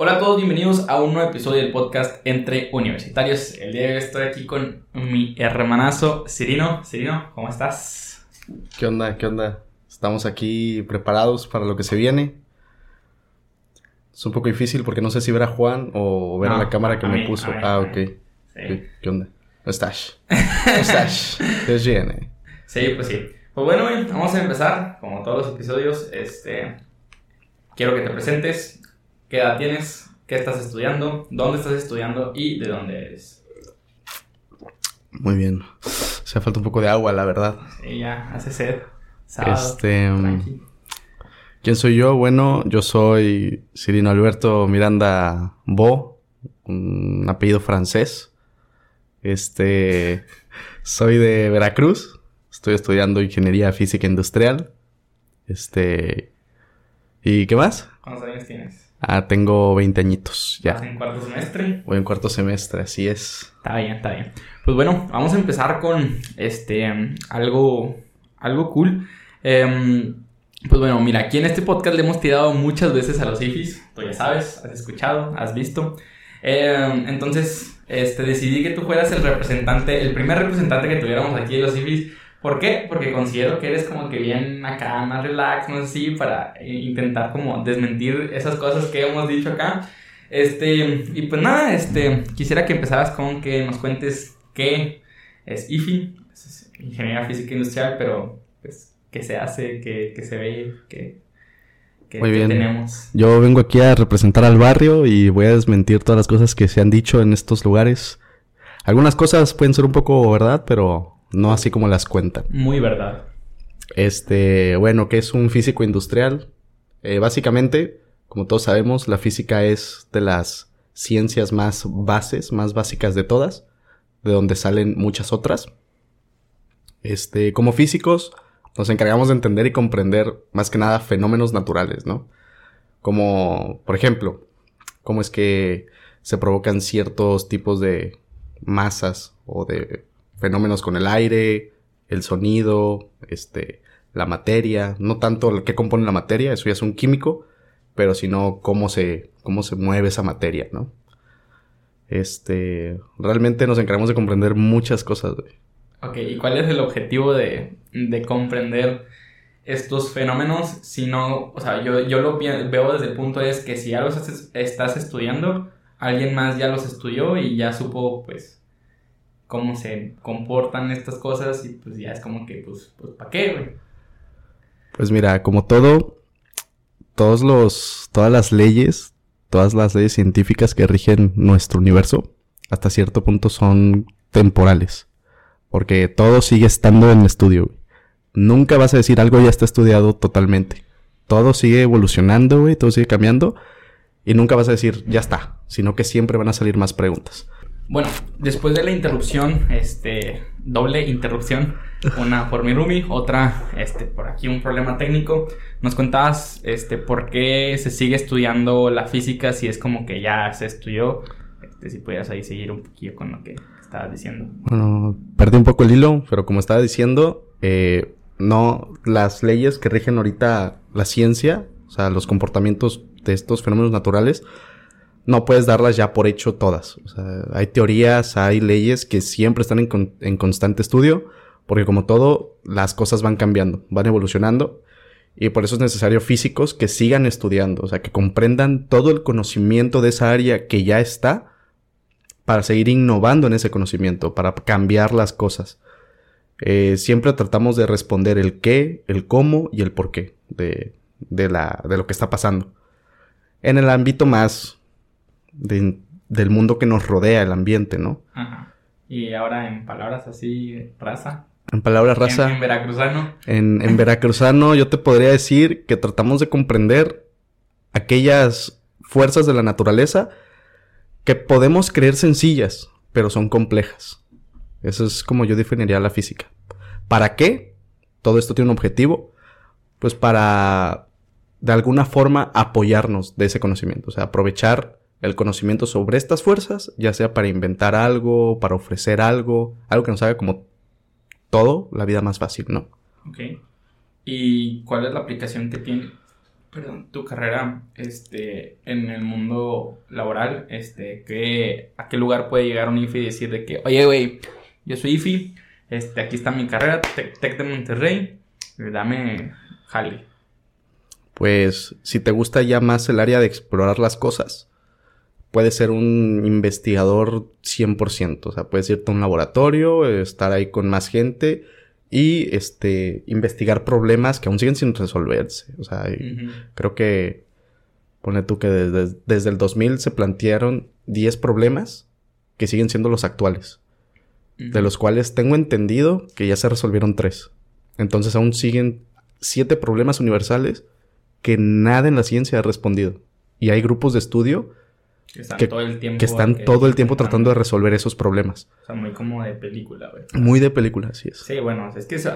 Hola a todos, bienvenidos a un nuevo episodio del podcast Entre Universitarios. El día de hoy estoy aquí con mi hermanazo Cirino. Cirino, ¿cómo estás? ¿Qué onda? ¿Qué onda? Estamos aquí preparados para lo que se viene. Es un poco difícil porque no sé si ver a Juan o ver a la cámara que a me mí, puso. a mí, ah, ok. Sí. ¿Qué onda? ¿Cómo estás? ¿Cómo estás? ¿Qué viene? Sí, pues sí. Pues bueno, vamos a empezar. Como todos los episodios, este. Quiero que te presentes. ¿Qué edad tienes? ¿Qué estás estudiando? ¿Dónde estás estudiando? ¿Y de dónde eres? Muy bien. Se falta un poco de agua, la verdad. Sí, ya, hace sed. Sábado. Este, tranqui. ¿Quién soy yo? Bueno, yo soy Cirino Alberto Miranda Bo, un apellido francés. Este, soy de Veracruz. Estoy estudiando ingeniería física industrial. Este, ¿y qué más? ¿Cuántos años tienes? Ah, tengo 20 añitos ¿Estás ya. en cuarto semestre? Voy en cuarto semestre, así es. Está bien, está bien. Pues bueno, vamos a empezar con este algo, algo cool. Em, pues bueno, mira, aquí en este podcast le hemos tirado muchas veces a los IFIs. Tú ya sabes, has escuchado, has visto. Em, entonces, este, decidí que tú fueras el representante, el primer representante que tuviéramos aquí de los IFIs. ¿Por qué? Porque considero que eres como que bien acá, más relax, no sé si, para eh, intentar como desmentir esas cosas que hemos dicho acá. Este, y pues nada, este, quisiera que empezaras con que nos cuentes qué es IFI, pues es Ingeniería Física Industrial, pero pues qué se hace, qué, qué se ve, qué, Muy bien. tenemos. Yo vengo aquí a representar al barrio y voy a desmentir todas las cosas que se han dicho en estos lugares. Algunas cosas pueden ser un poco verdad, pero no así como las cuentan. Muy verdad. Este, bueno, ¿qué es un físico industrial? Eh, básicamente, como todos sabemos, la física es de las ciencias más bases, más básicas de todas, de donde salen muchas otras. Este, como físicos, nos encargamos de entender y comprender más que nada fenómenos naturales, ¿no? Como, por ejemplo, cómo es que se provocan ciertos tipos de masas o de fenómenos con el aire, el sonido, este, la materia, no tanto el que compone la materia, eso ya es un químico, pero sino cómo se, cómo se mueve esa materia, ¿no? Este, realmente nos encargamos de comprender muchas cosas, güey. Ok, ¿y cuál es el objetivo de, de comprender estos fenómenos? Si no, o sea, yo, yo lo veo desde el punto es que si ya los estás estudiando, alguien más ya los estudió y ya supo, pues, cómo se comportan estas cosas y pues ya es como que, pues, pues ¿para qué, güey? Pues mira, como todo, todos los, todas las leyes, todas las leyes científicas que rigen nuestro universo, hasta cierto punto son temporales. Porque todo sigue estando en estudio. Nunca vas a decir algo ya está estudiado totalmente. Todo sigue evolucionando, güey, todo sigue cambiando. Y nunca vas a decir ya está, sino que siempre van a salir más preguntas. Bueno, después de la interrupción, este, doble interrupción, una por mi roomie, otra, este, por aquí un problema técnico, nos contabas, este, por qué se sigue estudiando la física si es como que ya se estudió, este, si pudieras ahí seguir un poquillo con lo que estabas diciendo. Bueno, perdí un poco el hilo, pero como estaba diciendo, eh, no, las leyes que rigen ahorita la ciencia, o sea, los comportamientos de estos fenómenos naturales, no puedes darlas ya por hecho todas. Hay teorías, hay leyes que siempre están en, en constante estudio, porque como todo, las cosas van cambiando, van evolucionando, y por eso es necesario físicos que sigan estudiando, o sea, que comprendan todo el conocimiento de esa área que ya está, para seguir innovando en ese conocimiento, para cambiar las cosas. Eh, siempre tratamos de responder el qué, el cómo y el por qué de, de, la, de lo que está pasando. En el ámbito más de- del mundo que nos rodea, el ambiente, ¿no? Ajá. Y ahora en palabras así, raza. En palabras En, raza, en veracruzano. en, en veracruzano yo te podría decir que tratamos de comprender aquellas fuerzas de la naturaleza que podemos creer sencillas, pero son complejas. Eso es como yo definiría la física. ¿Para qué? Todo esto tiene un objetivo. Pues para, de alguna forma, apoyarnos de ese conocimiento. O sea, aprovechar el conocimiento sobre estas fuerzas, ya sea para inventar algo, para ofrecer algo, algo que nos haga como todo la vida más fácil, ¿no? Ok. ¿Y cuál es la aplicación que tiene? perdón, tu carrera este, en el mundo laboral, este, ¿qué, ¿a qué lugar puede llegar un IFI y decir de que, oye, güey, yo soy IFI, este, aquí está mi carrera, Tec de Monterrey, dame jale? Pues si te gusta ya más el área de explorar las cosas, puedes ser un investigador 100%, o sea, puedes irte a un laboratorio, estar ahí con más gente y este investigar problemas que aún siguen sin resolverse. O sea, creo que pone tú que desde, desde, el 2000 se plantearon 10 problemas que siguen siendo los actuales, de los cuales tengo entendido que ya se resolvieron 3. Entonces aún siguen 7 problemas universales que nada en la ciencia ha respondido. Y hay grupos de estudio que están todo el tiempo, que están todo el tiempo tratando de resolver esos problemas. O sea, muy como de película, güey. Muy de película, así es. Sí, bueno, es que es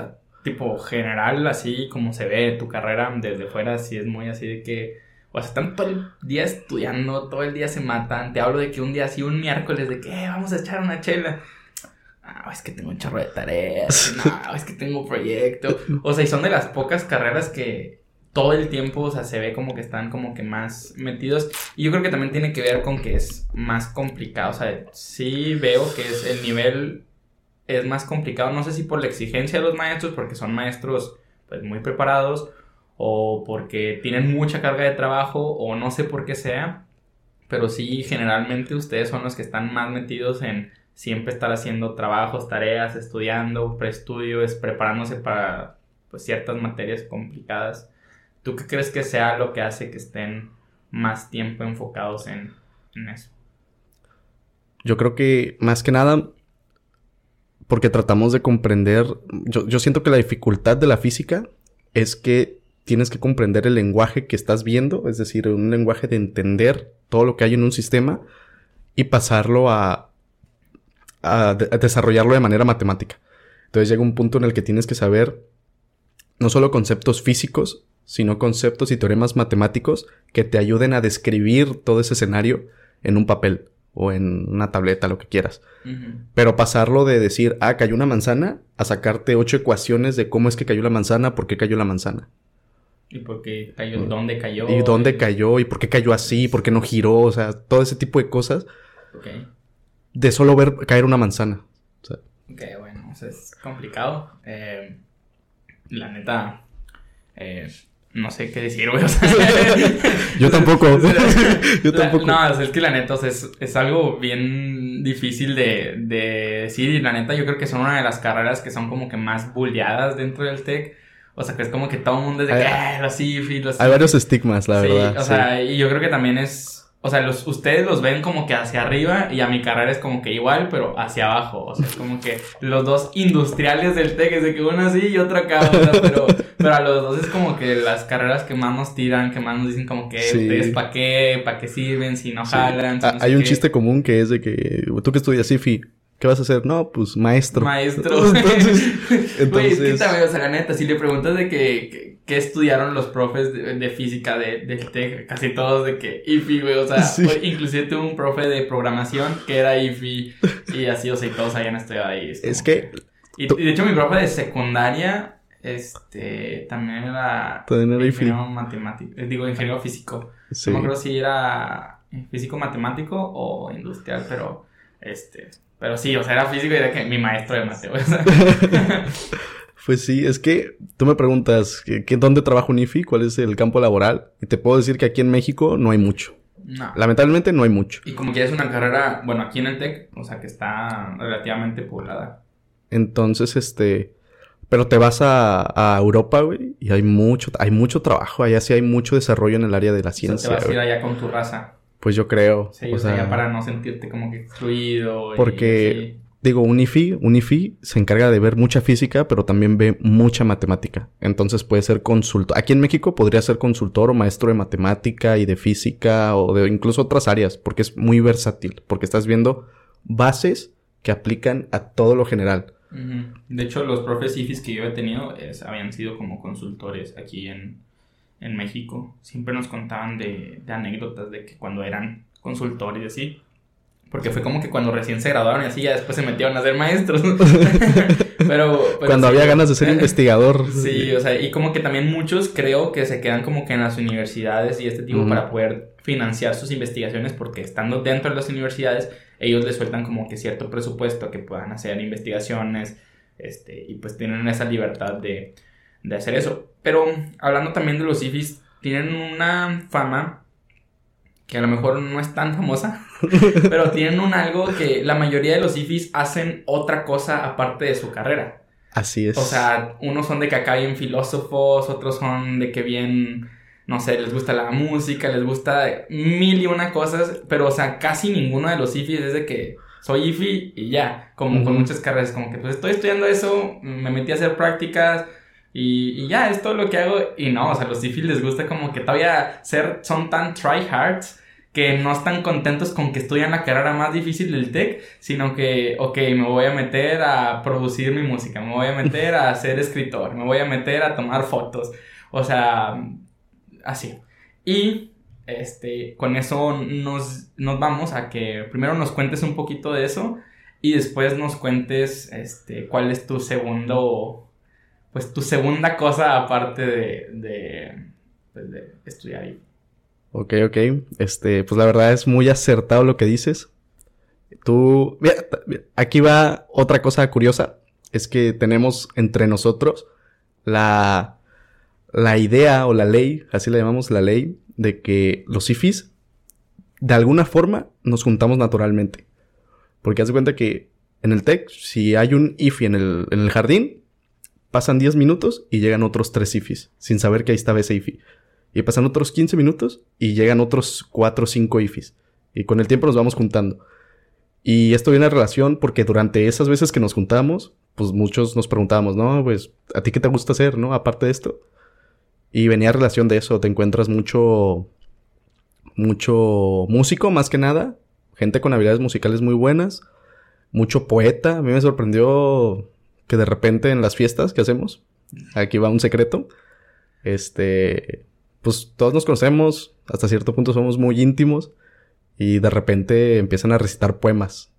tipo general, así como se ve tu carrera desde fuera, sí es muy así de que. O sea, están todo el día estudiando, todo el día se matan. Te hablo de que un día así, un miércoles, de que eh, vamos a echar una chela. Ah, es que tengo un chorro de tareas. No, es que tengo proyecto. O sea, y son de las pocas carreras que, todo el tiempo, o sea, se ve como que están como que más metidos. Y yo creo que también tiene que ver con que es más complicado. O sea, sí veo que es el nivel es más complicado. No sé si por la exigencia de los maestros, porque son maestros pues muy preparados, o porque tienen mucha carga de trabajo, o no sé por qué sea. Pero sí, generalmente ustedes son los que están más metidos en siempre estar haciendo trabajos, tareas, estudiando, preestudios, preparándose para pues, ciertas materias complicadas. ¿Tú qué crees que sea lo que hace que estén más tiempo enfocados en, eso? Yo creo que más que nada, porque tratamos de comprender, yo, siento que la dificultad de la física es que tienes que comprender el lenguaje que estás viendo, es decir, un lenguaje de entender todo lo que hay en un sistema y pasarlo a, a, desarrollarlo de manera matemática. Entonces llega un punto en el que tienes que saber no solo conceptos físicos, sino conceptos y teoremas matemáticos que te ayuden a describir todo ese escenario en un papel o en una tableta, lo que quieras. Pero pasarlo de decir, ah, cayó una manzana, a sacarte ocho ecuaciones de cómo es que cayó la manzana, por qué cayó la manzana. Y por qué cayó, dónde cayó. Y dónde cayó, y por qué cayó así, por qué no giró, o sea, todo ese tipo de cosas. De solo ver caer una manzana. Ok, bueno, o sea, es complicado. Eh, la neta, eh, no sé qué decir, güey. Yo tampoco. Yo tampoco. No, es que la neta, es, algo bien difícil de, decir. Y la neta, yo creo que son una de las carreras que son como que más bulleadas dentro del tech. O sea, que es como que todo el mundo es de que, así, Hay varios estigmas, la verdad. O sea, y yo creo que también es o sea, los, ustedes los ven como que hacia arriba y a mi carrera es como que igual, pero hacia abajo. O sea, es como que los dos industriales del TEC es de que uno así y otro acá. pero, pero a los dos es como que las carreras que más nos tiran, que más nos dicen como que ustedes para qué, para qué sirven, si no jalan. Ah, hay un chiste común que es de que tú que estudias IFI, ¿Qué vas a hacer? No, pues maestro. Maestro. entonces, entonces... es que también, o sea, la neta, si le preguntas de que, que, estudiaron los profes de, física de, del TEC, casi todos de que IFI, güey, o sea, inclusive tuve un profe de programación que era IFI y así, o sea, y todos habían estudiado ahí. Es, que... Y, de hecho mi profe de secundaria, este, también era... También era. Ingeniero matemático, eh, digo, ingeniero físico. No me acuerdo si era físico matemático o industrial, pero, este... Pero sí, o sea, era físico y era que mi maestro de Mateo. pues sí, es que tú me preguntas, ¿qué, ¿dónde trabaja un IFI? ¿Cuál es el campo laboral? Y te puedo decir que aquí en México no hay mucho. No. Lamentablemente no hay mucho. Y como que es una carrera, bueno, aquí en el TEC, o sea, que está relativamente poblada. Entonces, este... Pero te vas a, a Europa, güey, y hay mucho, hay mucho trabajo. Allá sí hay mucho desarrollo en el área de la ciencia. O te vas a ir allá con tu raza. Pues yo creo. Sí, o, sea, para no sentirte como que excluido. Porque, digo, un IFI, un IFI se encarga de ver mucha física, pero también ve mucha matemática. Entonces puede ser consultor. Aquí en México podría ser consultor o maestro de matemática y de física o de incluso otras áreas, porque es muy versátil, porque estás viendo bases que aplican a todo lo general. De hecho, los profes IFIs que yo he tenido habían sido como consultores aquí en, en México siempre nos contaban de, anécdotas de que cuando eran consultores y así, porque fue como que cuando recién se graduaron y así, ya después se metieron a ser maestros. pero, Cuando había ganas de ser investigador. Sí, o sea, y como que también muchos creo que se quedan como que en las universidades y este tipo para poder financiar sus investigaciones, porque estando dentro de las universidades, ellos les sueltan como que cierto presupuesto que puedan hacer investigaciones, este, y pues tienen esa libertad de, de hacer eso. Pero hablando también de los IFIs, tienen una fama que a lo mejor no es tan famosa, pero tienen un algo que la mayoría de los IFIs hacen otra cosa aparte de su carrera. Así es. O sea, unos son de que acá bien filósofos, otros son de que bien, no sé, les gusta la música, les gusta mil y una cosas, pero o sea, casi ninguno de los IFIs es de que soy IFI y ya, como con muchas carreras, como que pues estoy estudiando eso, me metí a hacer prácticas, y, ya, es todo lo que hago. Y no, o sea, los IFIs les gusta como que todavía ser, son tan tryhards que no están contentos con que estudian la carrera más difícil del TEC, sino que, ok, me voy a meter a producir mi música, me voy a meter a ser escritor, me voy a meter a tomar fotos, o sea, así. Y, este, con eso nos, nos vamos a que primero nos cuentes un poquito de eso y después nos cuentes, este, cuál es tu segundo, pues tu segunda cosa aparte de, de, pues, de estudiar Ok, ok. Este, pues la verdad es muy acertado lo que dices. Tú, aquí va otra cosa curiosa. Es que tenemos entre nosotros la, la idea o la ley, así la llamamos la ley, de que los IFIs, de alguna forma, nos juntamos naturalmente. Porque haz de cuenta que en el TEC, si hay un IFI en el, en el jardín, pasan 10 minutos y llegan otros 3 IFIs, sin saber que ahí estaba ese IFI. Y pasan otros 15 minutos y llegan otros 4 o 5 IFIs. Y con el tiempo nos vamos juntando. Y esto viene a relación porque durante esas veces que nos juntamos, pues muchos nos preguntábamos, ¿no? Pues, ¿a ti qué te gusta hacer, no? Aparte de esto. Y venía a relación de eso, te encuentras mucho, mucho músico más que nada, gente con habilidades musicales muy buenas, mucho poeta. A mí me sorprendió que de repente en las fiestas que hacemos, aquí va un secreto, este, pues todos nos conocemos, hasta cierto punto somos muy íntimos y de repente empiezan a recitar poemas.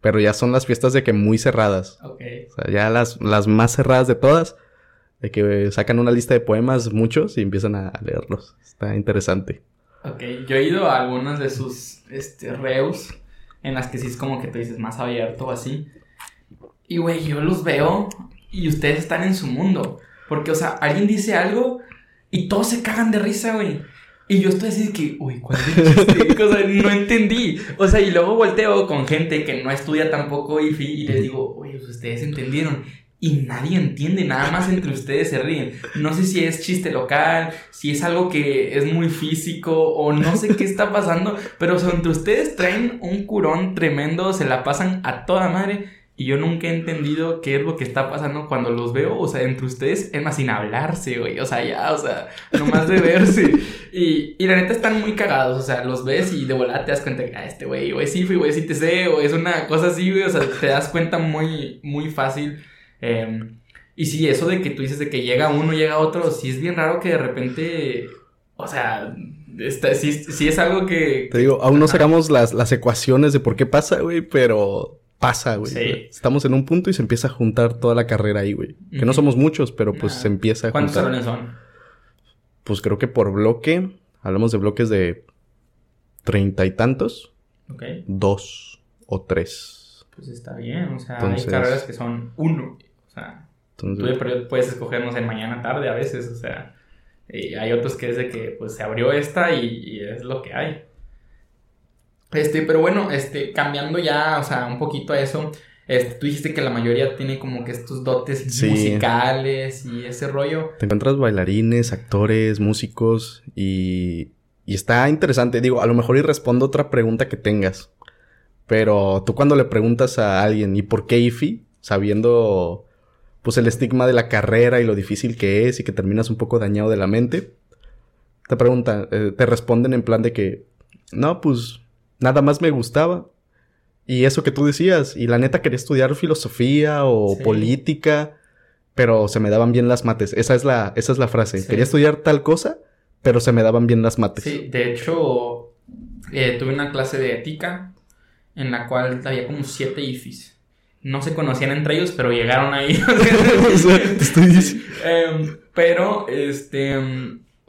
Pero ya son las fiestas de que muy cerradas. Ok. O sea, ya las, las más cerradas de todas, de que sacan una lista de poemas, muchos, y empiezan a leerlos. Está interesante. Ok, yo he ido a algunas de sus este, reus, en las que sí es como que te dices más abierto o así. Y güey, yo los veo y ustedes están en su mundo. Porque, o sea, alguien dice algo y todos se cagan de risa, güey. Y yo estoy así de que, uy, ¿cuál es el chiste? o sea, no entendí. O sea, y luego volteo con gente que no estudia tampoco y les digo, oye, pues ustedes entendieron. Y nadie entiende, nada más entre ustedes se ríen. No sé si es chiste local, si es algo que es muy físico o no sé qué está pasando, pero o sea, entre ustedes traen un curón tremendo, se la pasan a toda madre y yo nunca he entendido qué es lo que está pasando cuando los veo, o sea, entre ustedes, es más, sin hablarse, güey, o sea, ya, o sea, nomás de verse. Y, y la neta están muy cagados, o sea, los ves y de volada te das cuenta que, ah, este güey, güey, sí, güey, sí te sé, o es una cosa así, güey, o sea, te das cuenta muy, muy fácil. Em, y sí, eso de que tú dices de que llega uno, llega otro, sí es bien raro que de repente, o sea, Está, sí, sí, es algo que... Te digo, aún no sacamos las, las ecuaciones de por qué pasa, güey, pero pasa, güey. Sí. Estamos en un punto y se empieza a juntar toda la carrera ahí, güey. Que no somos muchos, pero pues se empieza a juntar. ¿Cuántos salones son? Pues creo que por bloque, hablamos de bloques de treinta y tantos. Ok. Dos o tres. Pues está bien, o sea, hay carreras que son uno. O sea, tú puedes escogernos en mañana tarde a veces, o sea. Y hay otros que es de que pues se abrió esta y es lo que hay. Este, pero bueno, este, cambiando ya, o sea, un poquito a eso. Este, tú dijiste que la mayoría tiene como que estos dotes musicales y ese rollo. Te encuentras bailarines, actores, músicos y, y está interesante. Digo, a lo mejor y respondo otra pregunta que tengas. Pero tú cuando le preguntas a alguien, ¿y por qué IFI? Sabiendo pues el estigma de la carrera y lo difícil que es y que terminas un poco dañado de la mente. Te preguntan, eh, te responden en plan de que, no, pues nada más me gustaba. Y eso que tú decías, y la neta quería estudiar filosofía o política, pero se me daban bien las mates. Esa es la, esa es la frase. Quería estudiar tal cosa, pero se me daban bien las mates. Sí, de hecho, eh, tuve una clase de ética en la cual había como siete IFIs. No se conocían entre ellos, pero llegaron ahí. O sea, te estoy diciendo. Em, pero, este.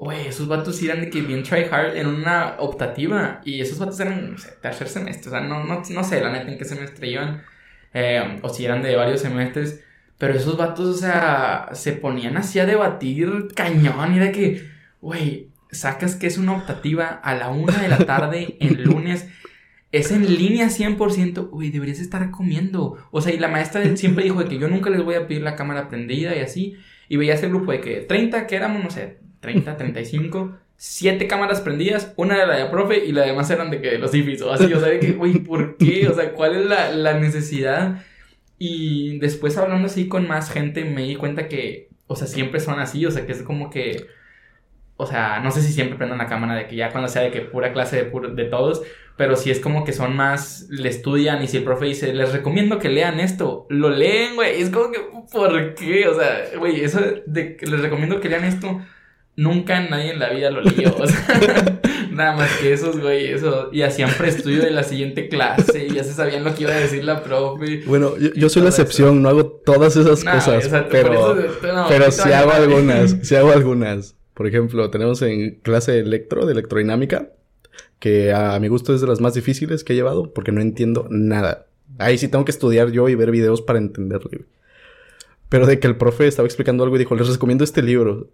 Güey, esos vatos eran de que bien try hard en una optativa. Y esos vatos eran, no sé, tercer semestre. O sea, no, no, no sé la neta en qué semestre iban. em, o si eran de varios semestres. Pero esos vatos, o sea, se ponían así a debatir cañón. Y de que, güey, sacas que es una optativa a la una de la tarde en lunes. Es en línea 100%, güey, deberías estar comiendo. O sea, y la maestra siempre dijo de que yo nunca les voy a pedir la cámara prendida y así. Y veías el grupo de que 30, que éramos, no sé, 30, 35, 7 cámaras prendidas, una era la de profe y la demás eran de que los IFIs o así. O sea, de que, güey, ¿por qué? O sea, ¿cuál es la, la necesidad? Y después hablando así con más gente me di cuenta que, o sea, siempre son así, o sea, que es como que... O sea, no sé si siempre prendan la cámara de que ya cuando sea de que pura clase de, de todos, pero si es como que son más, le estudian y si el profe dice, les recomiendo que lean esto, lo leen, güey, es como que, ¿por qué? O sea, güey, eso de que les recomiendo que lean esto, nunca nadie en la vida lo leyó, o sea, nada más que esos, güey, eso, y hacían preestudio de la siguiente clase y ya se sabían lo que iba a decir la profe. Bueno, yo, yo soy la eso. excepción, no hago todas esas cosas, pero, eso- no, pero sí hago algunas, sí hago algunas. Por ejemplo, tenemos en clase de electro, de electrodinámica, que a mi gusto es de las más difíciles que he llevado, porque no entiendo nada. Ahí sí tengo que estudiar yo y ver videos para entenderlo. Pero de que el profe estaba explicando algo y dijo, les recomiendo este libro.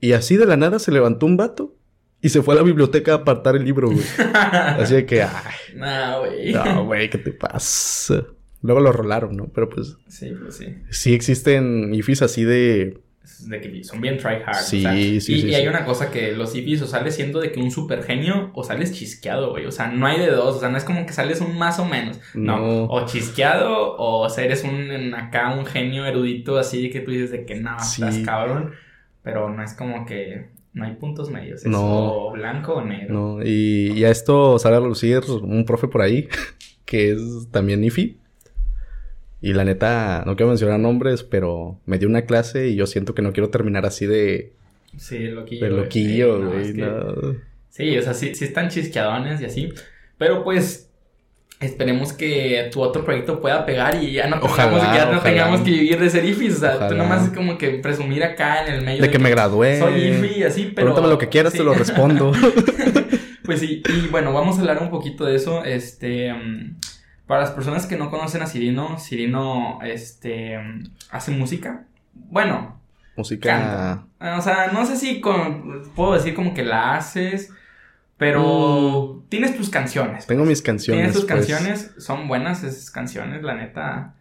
Y así de la nada se levantó un vato y se fue a la biblioteca a apartar el libro, güey. Así de que, ay, Nah, güey. no, güey, ¿qué te pasa? Luego lo rolaron, ¿no? Pero pues Sí, pues sí. sí existen IFIs así de... De que son bien try hard. Sí, o sea, sí, y, sí, y sí. hay una cosa que los IFIs o sales siendo de que un super genio o sales chisqueado, güey. O sea, no hay de dos. O sea, no es como que sales un más o menos. No. No. O chisqueado o o sea, eres un acá un genio erudito así que tú dices de que no, Sí. estás cabrón. Pero no es como que no hay puntos medios. Es No. o blanco o negro. No, y, y a esto sale a relucir un profe por ahí, que es también IFI. Y la neta, no quiero mencionar nombres, pero me dio una clase y yo siento que no quiero terminar así de, Sí, loquillo. de güey. loquillo, no, güey. es que- no. Sí, o sea, sí, sí están chisqueadones y así. Pero pues esperemos que tu otro proyecto pueda pegar y ya no tengamos, ya no ojalá. tengamos que vivir de ser IFIs. O sea, tú Ojalá. nomás es como que presumir acá en el medio. De que me gradué. Soy IFI y así, pero. Pregúntame lo que quieras, sí. te lo respondo. Pues sí, y bueno, vamos a hablar un poquito de eso. Este, mm, para las personas que no conocen a Cirino, Cirino, este, mm, hace música. Bueno, Música. Ah, O sea, no sé si con- puedo decir como que la haces, pero tienes tus canciones. Tengo mis canciones. tienes tus pues. canciones, son buenas esas canciones, la neta.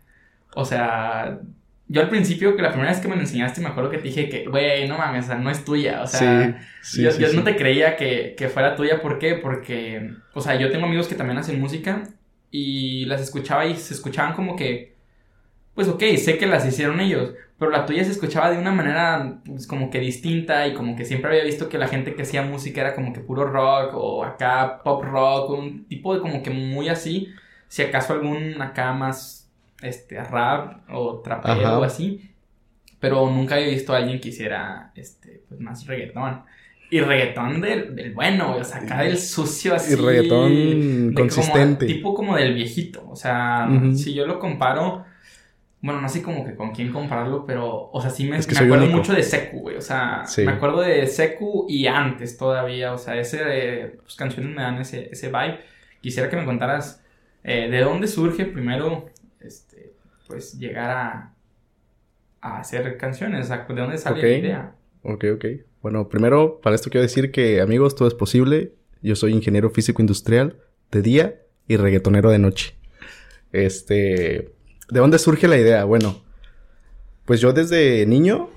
O sea, yo al principio, que la primera vez que me lo enseñaste, me acuerdo que te dije que, güey, no mames, o sea, no es tuya. O sea, sí, sí, yo, sí, yo sí. no te creía que, que fuera tuya. ¿Por qué? Porque, o sea, yo tengo amigos que también hacen música y las escuchaba y se escuchaban como que, pues ok, sé que las hicieron ellos, pero la tuya se escuchaba de una manera pues, como que distinta y como que siempre había visto que la gente que hacía música era como que puro rock o acá pop rock, un tipo de como que muy así, si acaso algún acá más este rap o trapero o así, pero nunca había visto a alguien que hiciera este pues más reggaetón. Y reggaetón del, del bueno, o sea, acá del sucio así. Y reggaetón de como- consistente. tipo como del viejito. O sea, si yo lo comparo. Bueno, no sé como que con quién compararlo, pero. O sea, sí me, Es que me soy acuerdo único. mucho de Secu, güey. O sea, Sí. me acuerdo de Secu y antes todavía. O sea, ese. Pues canciones me dan ese, ese vibe. Quisiera que me contaras eh, de dónde surge primero. Este. Pues llegar a. A hacer canciones. O sea, de dónde sale Ok. la idea. Ok, ok. Bueno, primero, para esto quiero decir que, amigos, todo es posible. Yo soy ingeniero físico industrial de día y reggaetonero de noche. Este. ¿De dónde surge la idea? Bueno, pues yo desde niño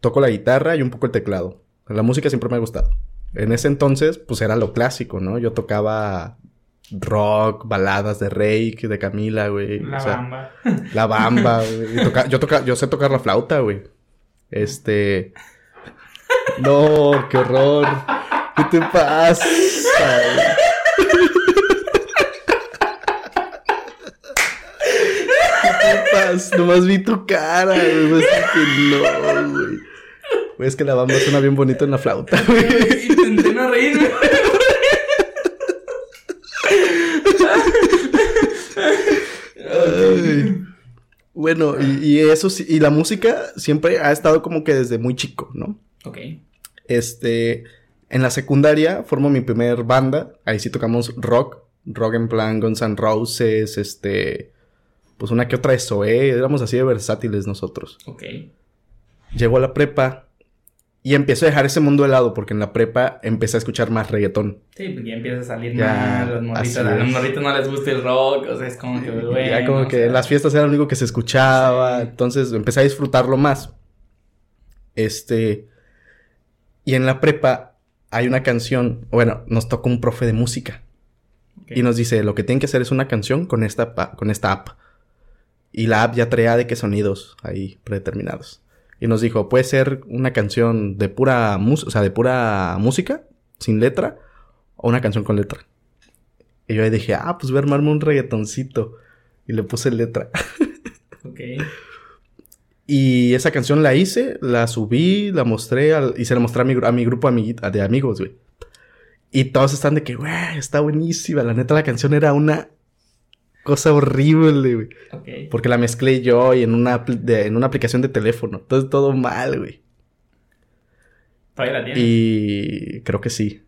toco la guitarra y un poco el teclado. La música siempre me ha gustado. En ese entonces, pues era lo clásico, ¿no? Yo tocaba rock, baladas de Rake, de Camila, güey. La o sea, bamba. la bamba, güey. Toca- yo, toca, yo sé tocar la flauta, güey. Este. No, qué horror. ¿Qué te pasa? ¿Qué nomás vi tu cara, güey. Pues, que no, güey. Güey, es que la bamba suena bien bonito en la flauta. Intenté no reírme. Bueno, y, eso sí, y la música siempre ha estado como que desde muy chico, ¿no? Ok. Este, en la secundaria formo mi primer banda, ahí sí tocamos rock, rock en plan Guns N' Roses, este, pues una que otra de Zoé, éramos así de versátiles nosotros. Ok. Llego a la prepa y empiezo a dejar ese mundo de lado porque en la prepa empecé a escuchar más reggaetón. Sí, porque ya empieza a salir Ya, más, los morritos, a los morritos no les gusta el rock, o sea, es como que, bueno, ya como que sea, las fiestas eran lo único que se escuchaba, Sí. entonces empecé a disfrutarlo más. Este, y en la prepa hay una canción, bueno, nos tocó un profe de música. Y nos dice, lo que tienen que hacer es una canción con esta, con esta app. Y la app ya traía de qué sonidos ahí predeterminados. Y nos dijo, puede ser una canción de pura música, o sea, de pura música, sin letra, o una canción con letra. Y yo ahí dije, ah, pues voy a armarme un reggaetoncito. Y le puse letra. Ok. Y esa canción la hice, la subí, la mostré al- y se la mostré a mi, a mi grupo de amigos, güey. Y todos están de que, güey, está buenísima. La neta, la canción era una cosa horrible, güey. Porque la mezclé yo y en una, de- en una aplicación de teléfono. Entonces todo mal, güey. ¿Todavía la tienes? Y creo que sí.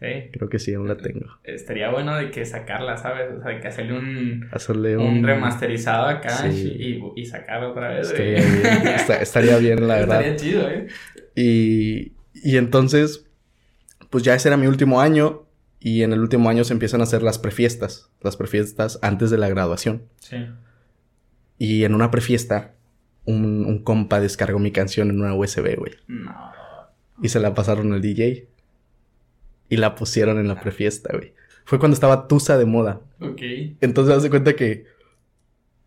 Sí. Creo que sí, aún la tengo. Estaría bueno de que sacarla, ¿sabes? O sea, de que hacerle un, Hacerle un un... remasterizado acá Sí. y, y sacarlo otra vez. Estaría güey. bien, esta- estaría bien, la verdad. Estaría chido, ¿eh? Y, y entonces, pues ya ese era mi último año. Y en el último año se empiezan a hacer las prefiestas. Las prefiestas antes de la graduación. Sí. Y en una prefiesta, un, un compa descargó mi canción en una USB, güey. No. Y se la pasaron al DJ. Y la pusieron en la prefiesta, güey. Fue cuando estaba Tusa de moda. Ok. Entonces, hace cuenta que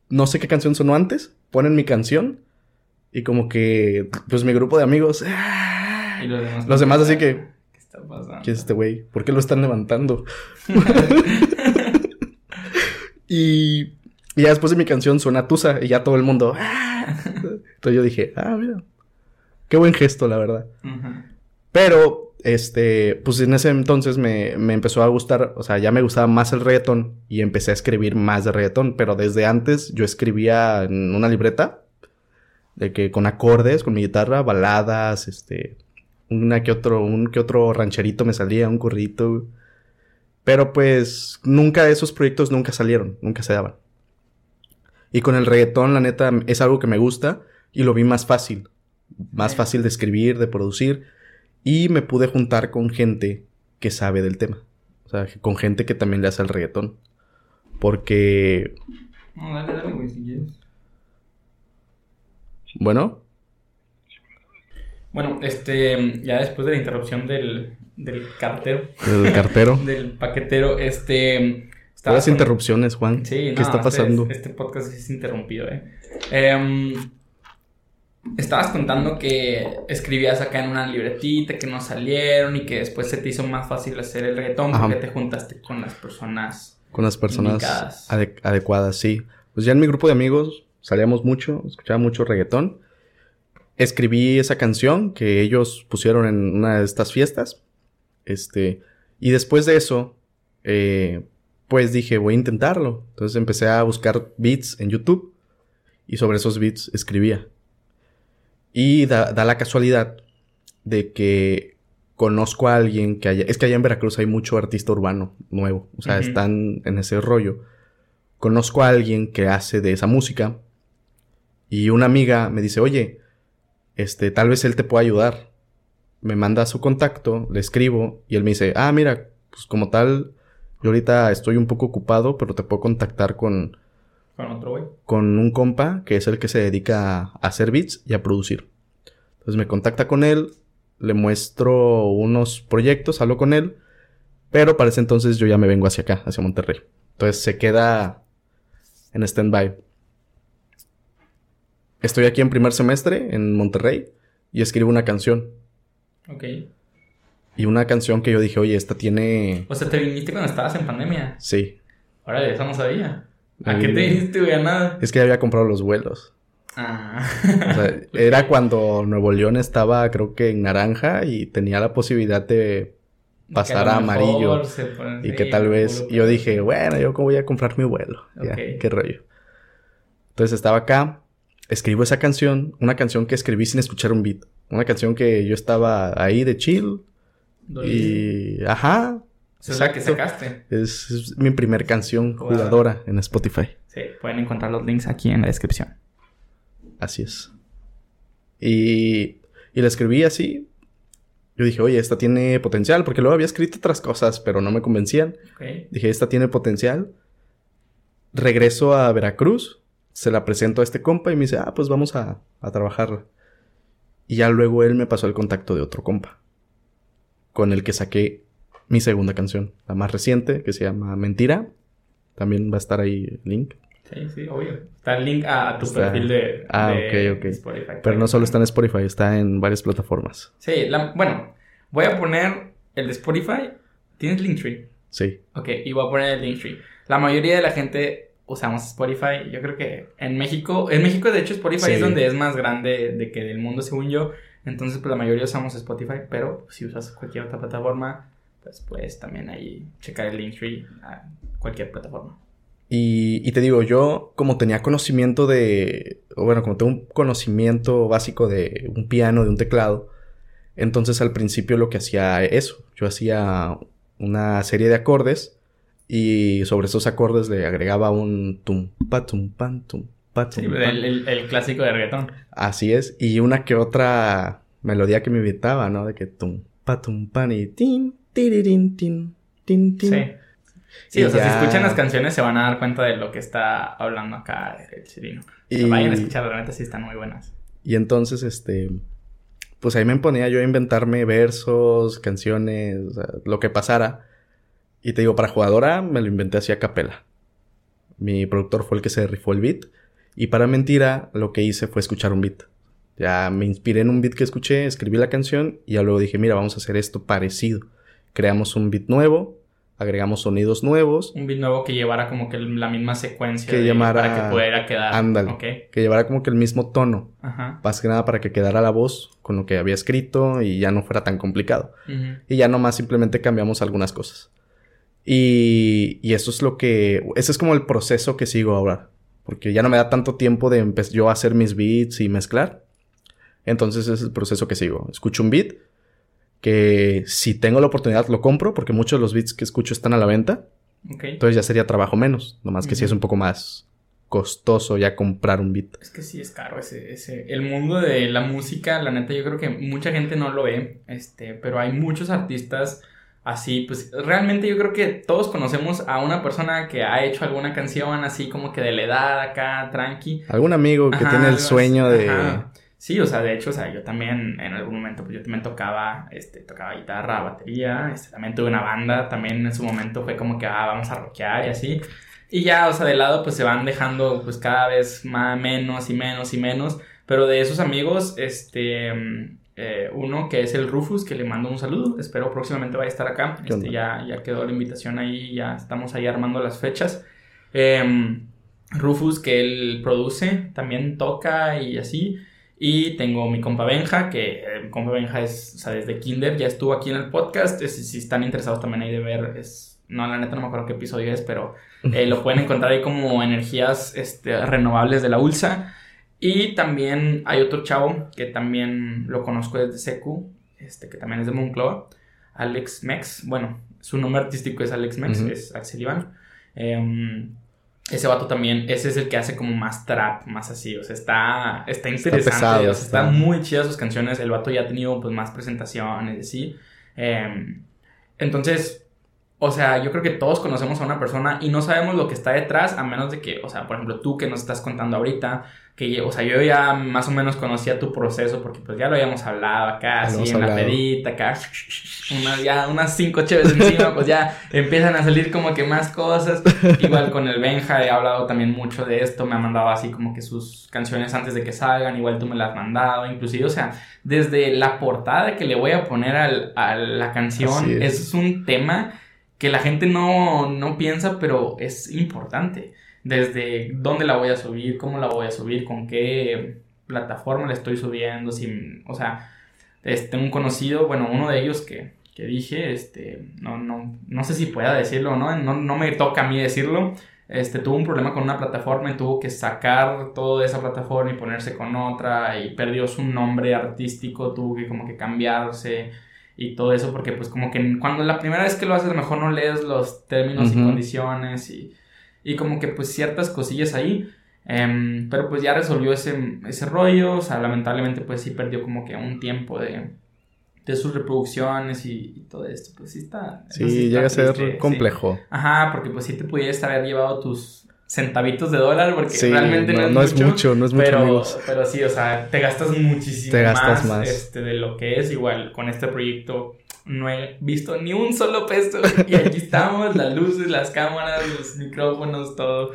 no sé qué canción sonó antes. Ponen mi canción. Y como que, pues mi grupo de amigos. ¡ah! Y los demás. Los demás así que, ¿Qué está pasando? ¿quién es este güey? ¿Por qué lo están levantando? y, y ya después de mi canción suena Tusa y ya todo el mundo. ¡ah! Entonces yo dije, ah, mira. Qué buen gesto, la verdad. Pero, este, pues en ese entonces me, me empezó a gustar, o sea, ya me gustaba más el reggaetón y empecé a escribir más de reggaetón, pero desde antes yo escribía en una libreta de que con acordes, con mi guitarra, baladas, este, una que otro, un que otro rancherito me salía, un currito. Pero pues nunca esos proyectos nunca salieron, nunca se daban. Y con el reggaetón, la neta, es algo que me gusta y lo vi más fácil. Más Sí. fácil de escribir, de producir. Y me pude juntar con gente que sabe del tema. O sea, con gente que también le hace el reggaetón. Porque, No, dale, dale, güey, si quieres. bueno, Bueno, este, ya después de la interrupción del, del cartero, el cartero. del paquetero, este... Todas con- interrupciones, Juan. Sí, ¿Qué no, está este- pasando? Este, podcast es interrumpido, eh. Em, estabas contando que escribías acá en una libretita, que no salieron y que después se te hizo más fácil hacer el reggaetón Ajá. porque te juntaste con las personas. Con las personas adecuadas, sí. Pues ya en mi grupo de amigos salíamos mucho, escuchaba mucho reggaetón. Escribí esa canción que ellos pusieron en una de estas fiestas. Este, y después de eso, eh, pues dije, voy a intentarlo. Entonces empecé a buscar beats en YouTube y sobre esos beats escribía. Y da, da la casualidad de que conozco a alguien que haya... Es que allá en Veracruz hay mucho artista urbano nuevo. O sea, están en ese rollo. Conozco a alguien que hace de esa música. Y una amiga me dice, oye, este, tal vez él te pueda ayudar. Me manda su contacto, le escribo y él me dice, ah, mira, pues como tal, yo ahorita estoy un poco ocupado, pero te puedo contactar con, Con otro güey. con un compa que es el que se dedica a hacer beats y a producir. Entonces me contacta con él, le muestro unos proyectos, hablo con él, pero para ese entonces yo ya me vengo hacia acá, hacia Monterrey. Entonces se queda en stand-by. Estoy aquí en primer semestre en Monterrey y escribo una canción. Ok. Y una canción que yo dije, oye, esta tiene... O sea, te viniste cuando estabas en pandemia. Sí, Órale, eso no sabía. ¿A Ahí- qué te viniste, güey? A nada. es que ya había comprado los vuelos. Ah. O sea, era cuando Nuevo León estaba, creo que en naranja y tenía la posibilidad de pasar a amarillo. Y sí, que tal vez, y yo dije, bueno, yo cómo voy a comprar mi vuelo. Ya, Ok. qué rollo. Entonces estaba acá escribo esa canción, una canción que escribí sin escuchar un beat. Una canción que yo estaba ahí de chill. Y. Ajá. Esa es la que sacaste. Es, es mi primer canción jugadora en Spotify. Sí, pueden encontrar los links aquí en la descripción. Así es. Y, y la escribí así. Yo dije, oye, esta tiene potencial, porque luego había escrito otras cosas, pero no me convencían. Dije, esta tiene potencial. Regreso a Veracruz, se la presento a este compa y me dice, ah, pues vamos a, a trabajarla. Y ya luego él me pasó el contacto de otro compa, con el que saqué mi segunda canción, la más reciente, que se llama Mentira. También va a estar ahí el link. Sí, sí, obvio. Está el link a, a tu Está- perfil de, Ah, de ok, ok. Spotify. Pero no solo está en Spotify, está en varias plataformas. Sí, la- bueno, voy a poner el de Spotify. ¿Tienes Linktree? Sí. Ok, y voy a poner el Linktree. La mayoría de la gente usamos Spotify. Yo creo que en México, en México de hecho Spotify Sí. es donde es más grande de que del mundo según yo. Entonces pues la mayoría usamos Spotify, pero si usas cualquier otra plataforma, pues puedes también ahí checar el Linktree a cualquier plataforma. Y, y te digo, yo como tenía conocimiento de, o bueno, como tengo un conocimiento básico de un piano, de un teclado, entonces al principio lo que hacía eso, yo hacía una serie de acordes y sobre esos acordes le agregaba un tum pa tum pan tum pa tum Sí, pan. el, el- el clásico de reggaetón. Así es, y una que otra melodía que me invitaba, ¿no? De que tum pa tum pan y tin tiririn tin tin tin. Sí. Sí, Y o sea, ya- si escuchan las canciones se van a dar cuenta de lo que está hablando acá el chirino. O sea, Y- Vayan a escuchar, neta sí están muy buenas. Y entonces, este, pues ahí me ponía yo a inventarme versos, canciones, o sea, lo que pasara. Y te digo, para jugadora me lo inventé así a capela. Mi productor fue el que se rifó el beat. Y para mentira, lo que hice fue escuchar un beat. Ya me inspiré en un beat que escuché, escribí la canción y ya luego dije, mira, vamos a hacer esto parecido. Creamos un beat nuevo, agregamos sonidos nuevos, Un beat nuevo que llevara como que la misma secuencia Que de- llamara- para que pudiera quedar. Ándale. Que llevara como que el mismo tono. Ajá. Más que nada para que quedara la voz con lo que había escrito y ya no fuera tan complicado. Y ya nomás simplemente cambiamos algunas cosas. Y, y eso es lo que... Ese es como el proceso que sigo ahora. Porque ya no me da tanto tiempo de yo a hacer mis beats y mezclar. Entonces ese es el proceso que sigo. Escucho un beat que si tengo la oportunidad lo compro porque muchos de los beats que escucho están a la venta. Ok. Entonces ya sería trabajo menos. Nomás que sí Ujú. es un poco más costoso ya comprar un beat. Es que sí es caro ese, ese. El mundo de la música, la neta, yo creo que mucha gente no lo ve. Este, pero hay muchos artistas así. Pues realmente yo creo que todos conocemos a una persona que ha hecho alguna canción así como que de la edad acá, tranqui. Algún amigo que Ajá, tiene el así, sueño de... ajá. Sí, o sea, de hecho, o sea, yo también en algún momento, pues yo también tocaba, este, tocaba guitarra, batería, este, también tuve una banda, también en su momento fue como que, ah, vamos a rockear y así. Y ya, o sea, de lado, pues se van dejando, pues cada vez más, menos y menos y menos. Pero de esos amigos, este, mm, eh, uno que es el Rufus, que le mando un saludo, espero próximamente vaya a estar acá. ¿Qué Este, ya, ya quedó la invitación ahí, ya estamos ahí armando las fechas. Em, Rufus, que él produce, también toca y así. Y tengo mi compa Benja, que eh, mi compa Benja es, o sea, desde Kinder ya estuvo aquí en el podcast. Es- si están interesados también ahí de ver, es, no, la neta no me acuerdo qué episodio es, pero eh, lo pueden encontrar ahí como energías este, renovables de la ULSA. Y también hay otro chavo que también lo conozco desde Secu, este, que también es de Moncloa, Alex Mex. Bueno, su nombre artístico es Alex Mex, es Axel Iván. Em, ese vato también, ese es el que hace como más trap, más así, o sea, está, está interesante, pesado, o sea, está está- muy chidas sus canciones, el vato ya ha tenido pues más presentaciones y así. Em, entonces, o sea, yo creo que todos conocemos a una persona y no sabemos lo que está detrás, a menos de que, o sea, por ejemplo, tú que nos estás contando ahorita, que, o sea, yo ya más o menos conocía tu proceso porque pues ya lo habíamos hablado acá, así en la pedita, acá, una- ya unas cinco chéves encima, pues ya empiezan a salir como que más cosas. Igual con el Benja he hablado también mucho de esto, me ha mandado así como que sus canciones antes de que salgan, igual tú me las has mandado, inclusive, o sea, desde la portada que le voy a poner al- a la canción, es. es un tema que la gente no, no piensa, pero es importante. Desde dónde la voy a subir, cómo la voy a subir, con qué plataforma la estoy subiendo, si, o sea, este, un conocido, bueno, uno de ellos que, que dije, este, no, no, no sé si pueda decirlo o no, no, no me toca a mí decirlo, este, tuvo un problema con una plataforma y tuvo que sacar todo de esa plataforma y ponerse con otra y perdió su nombre artístico, tuvo que como que cambiarse y todo eso porque pues como que cuando la primera vez que lo haces a lo mejor no lees los términos y condiciones y, y, como que pues ciertas cosillas ahí. Em, pero pues ya resolvió ese, ese rollo, o sea, lamentablemente pues sí perdió como que un tiempo de, de sus reproducciones y, todo esto, pues sí está. Sí, llega a ser complejo. Ajá, porque pues sí te pudieras haber llevado tus centavitos de dólar, porque realmente no, no, es, mucho, no es mucho, pero, pero sí, o sea, te gastas muchísimo te gastas más, Este, de lo que es. Igual con este proyecto no he visto ni un solo peso y aquí estamos, las luces, las cámaras, los micrófonos, todo.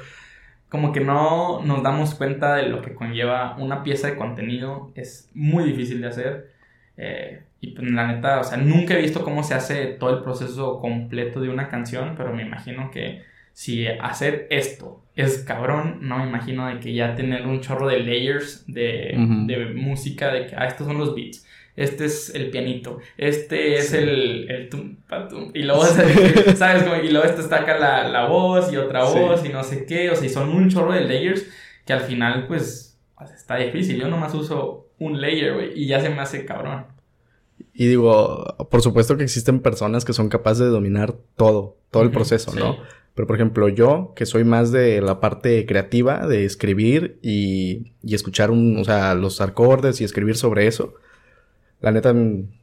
Como que no nos damos cuenta de lo que conlleva una pieza de contenido, es muy difícil de hacer. Eh, y pues la neta, o sea, nunca he visto cómo se hace todo el proceso completo de una canción, pero me imagino que si hacer esto es cabrón, no me imagino de que ya tener un chorro de layers de, de música, de que, ah, estos son los beats, este es el pianito, este es el, el tum, y luego, ¿sabes? y luego este está acá la, la voz y otra voz y no sé qué, o sea, y son un chorro de layers que al final, pues, está difícil. Yo nomás uso un layer, güey, y ya se me hace cabrón. Y digo, por supuesto que existen personas que son capaces de dominar todo, todo el proceso, ¿no? Pero por ejemplo, yo, que soy más de la parte creativa, de escribir y, y escuchar un, o sea, los acordes y escribir sobre eso, la neta,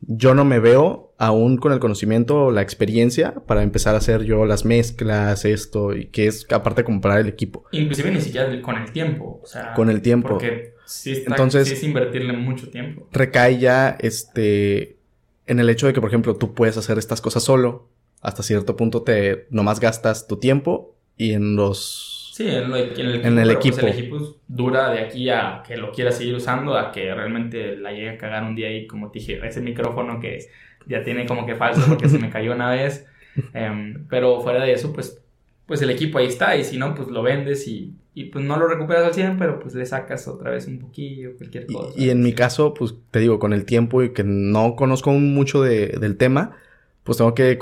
yo no me veo aún con el conocimiento o la experiencia para empezar a hacer yo las mezclas, esto, y que es aparte comprar el equipo. Inclusive ni siquiera con el tiempo, o sea. Con el tiempo. Porque sí, Entonces, sí es invertirle mucho tiempo. Recae ya, este, en el hecho de que, por ejemplo, tú puedes hacer estas cosas solo. Hasta cierto punto te nomás gastas tu tiempo y en los Sí, en, el equipo. el equipo. dura de aquí a que lo quiera seguir usando, a que realmente la llegue a cagar un día y como te dije, ese micrófono que ya tiene como que falso porque se me cayó una vez. Em, pero fuera de eso, pues, pues el equipo ahí está y si no, pues lo vendes y, y pues no lo recuperas al 100, pero pues le sacas otra vez un poquillo, cualquier cosa. Y, en mi caso, pues te digo, con el tiempo y que no conozco mucho de, del tema, pues tengo que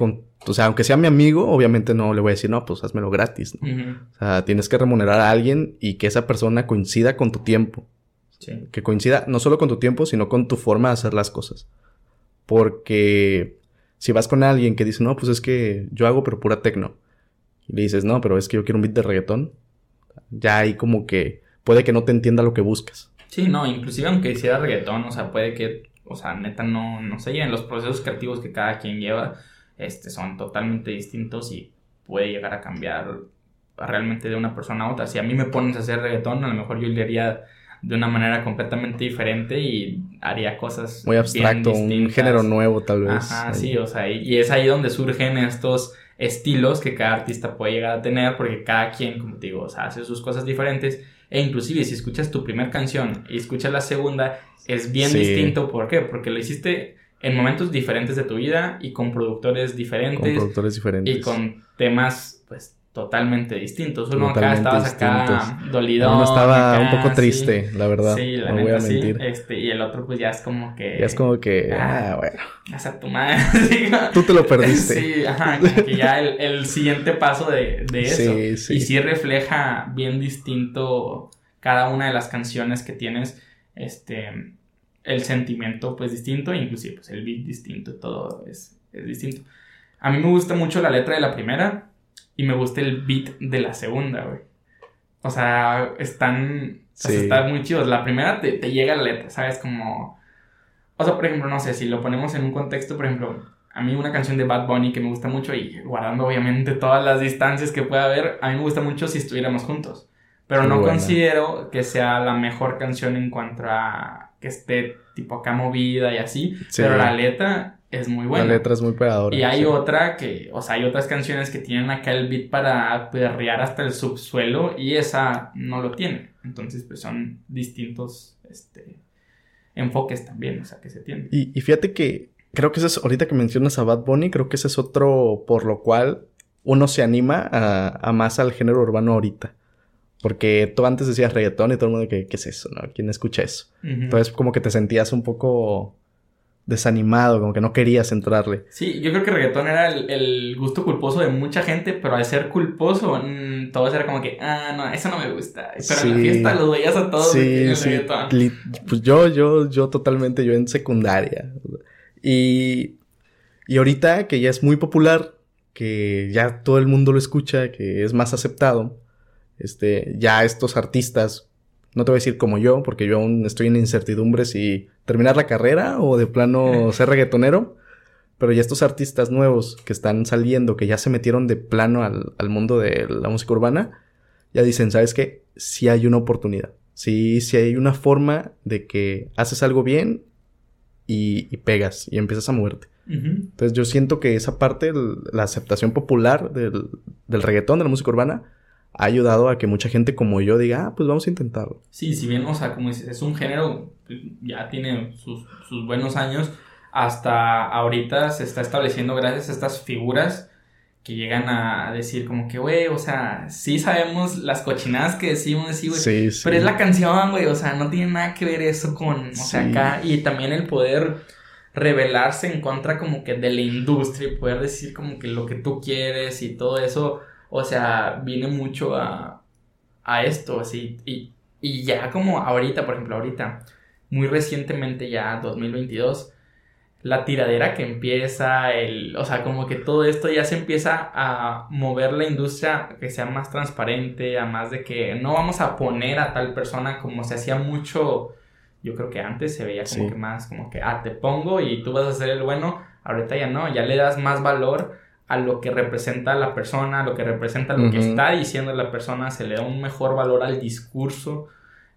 o sea, aunque sea mi amigo, obviamente no le voy a decir, no, pues házmelo gratis. ¿no? O sea, tienes que remunerar a alguien y que esa persona coincida con tu tiempo. Sí. Que coincida no solo con tu tiempo, sino con tu forma de hacer las cosas. Porque si vas con alguien que dice, no, pues es que yo hago pero pura tecno. Y le dices, no, pero es que yo quiero un beat de reggaetón. Ya ahí como que puede que no te entienda lo que buscas. Sí, no, inclusive aunque hiciera reggaetón, o sea, puede que, o sea, neta no, no sé, en los procesos creativos que cada quien lleva este, son totalmente distintos y puede llegar a cambiar realmente de una persona a otra. Si a mí me pones a hacer reggaetón, a lo mejor yo le haría de una manera completamente diferente y haría cosas muy abstracto, un género nuevo tal vez. Ajá, sí, o sea, y, es ahí donde surgen estos estilos que cada artista puede llegar a tener porque cada quien, como te digo, o sea, hace sus cosas diferentes e inclusive si escuchas tu primera canción y escuchas la segunda es bien distinto, ¿por qué? Porque lo hiciste en momentos diferentes de tu vida y con productores diferentes. Con productores diferentes. Y con temas, pues, totalmente distintos. Uno acá estabas acá dolido. Uno estaba un poco triste, la verdad. Sí, la no voy a mentir. Este, y el otro, pues, ya es como que... Ya es como que, ah, ah bueno. Hasta tu madre. Tú te lo perdiste. Sí, ajá, como que ya el, el siguiente paso de, de eso. Sí, sí. Y sí refleja bien distinto cada una de las canciones que tienes, este el sentimiento pues distinto, inclusive pues el beat distinto, todo es, distinto. A mí me gusta mucho la letra de la primera y me gusta el beat de la segunda, güey. O sea, están, están muy chidos. La primera te, te llega la letra, ¿sabes? Como... O sea, por ejemplo, no sé, si lo ponemos en un contexto, por ejemplo, a mí una canción de Bad Bunny que me gusta mucho y guardando obviamente todas las distancias que pueda haber, a mí me gusta mucho si estuviéramos juntos. Pero no considero que sea la mejor canción en cuanto a que esté tipo acá movida y así, pero la letra es muy buena. La letra es muy pegadora. Y hay otra que, o sea, hay otras canciones que tienen acá el beat para perrear hasta el subsuelo y esa no lo tiene. Entonces, pues son distintos este, enfoques también, o sea, que se tienen. Y, y fíjate que creo que eso es, ahorita que mencionas a Bad Bunny, creo que ese es otro por lo cual uno se anima a, a más al género urbano ahorita. Porque tú antes decías reggaetón y todo el mundo que, ¿qué es eso? ¿no? ¿Quién escucha eso? Entonces como que te sentías un poco desanimado, como que no querías entrarle. Sí, yo creo que reggaetón era el, gusto culposo de mucha gente, pero al ser culposo, mm, todo era como que, ah, no, eso no me gusta. Pero en la fiesta los veías a todos sí, el sí. Pues yo, yo, yo totalmente, yo en secundaria. Y, y ahorita que ya es muy popular, que ya todo el mundo lo escucha, que es más aceptado, este, ya estos artistas, no te voy a decir como yo, porque yo aún estoy en incertidumbre si terminar la carrera o de plano ser reggaetonero, pero ya estos artistas nuevos que están saliendo, que ya se metieron de plano al, al mundo de la música urbana, ya dicen, ¿sabes qué? Si hay una oportunidad. Sí, sí hay una forma de que haces algo bien y, y pegas y empiezas a moverte. Entonces yo siento que esa parte, la aceptación popular del, del reggaetón, de la música urbana, ha ayudado a que mucha gente como yo diga, ah, pues vamos a intentarlo. Sí, si bien, o sea, como dices, es un género, ya tiene sus, sus buenos años, hasta ahorita se está estableciendo gracias a estas figuras que llegan a decir como que, güey, o sea, sí sabemos las cochinadas que decimos, sí, güey, sí, pero es la canción, güey, o sea, no tiene nada que ver eso con, o sea, acá, y también el poder rebelarse en contra como que de la industria y poder decir como que lo que tú quieres y todo eso, o sea, viene mucho a, a esto, así, y, y ya como ahorita, por ejemplo, ahorita, muy recientemente ya, 2022, la tiradera que empieza, el, o sea, como que todo esto ya se empieza a mover la industria que sea más transparente, a más de que no vamos a poner a tal persona como se hacía mucho yo creo que antes se veía como que más, como que, ah, te pongo y tú vas a ser el bueno. Ahorita ya no, ya le das más valor a lo que representa la persona, a lo que representa lo que está diciendo la persona, se le da un mejor valor al discurso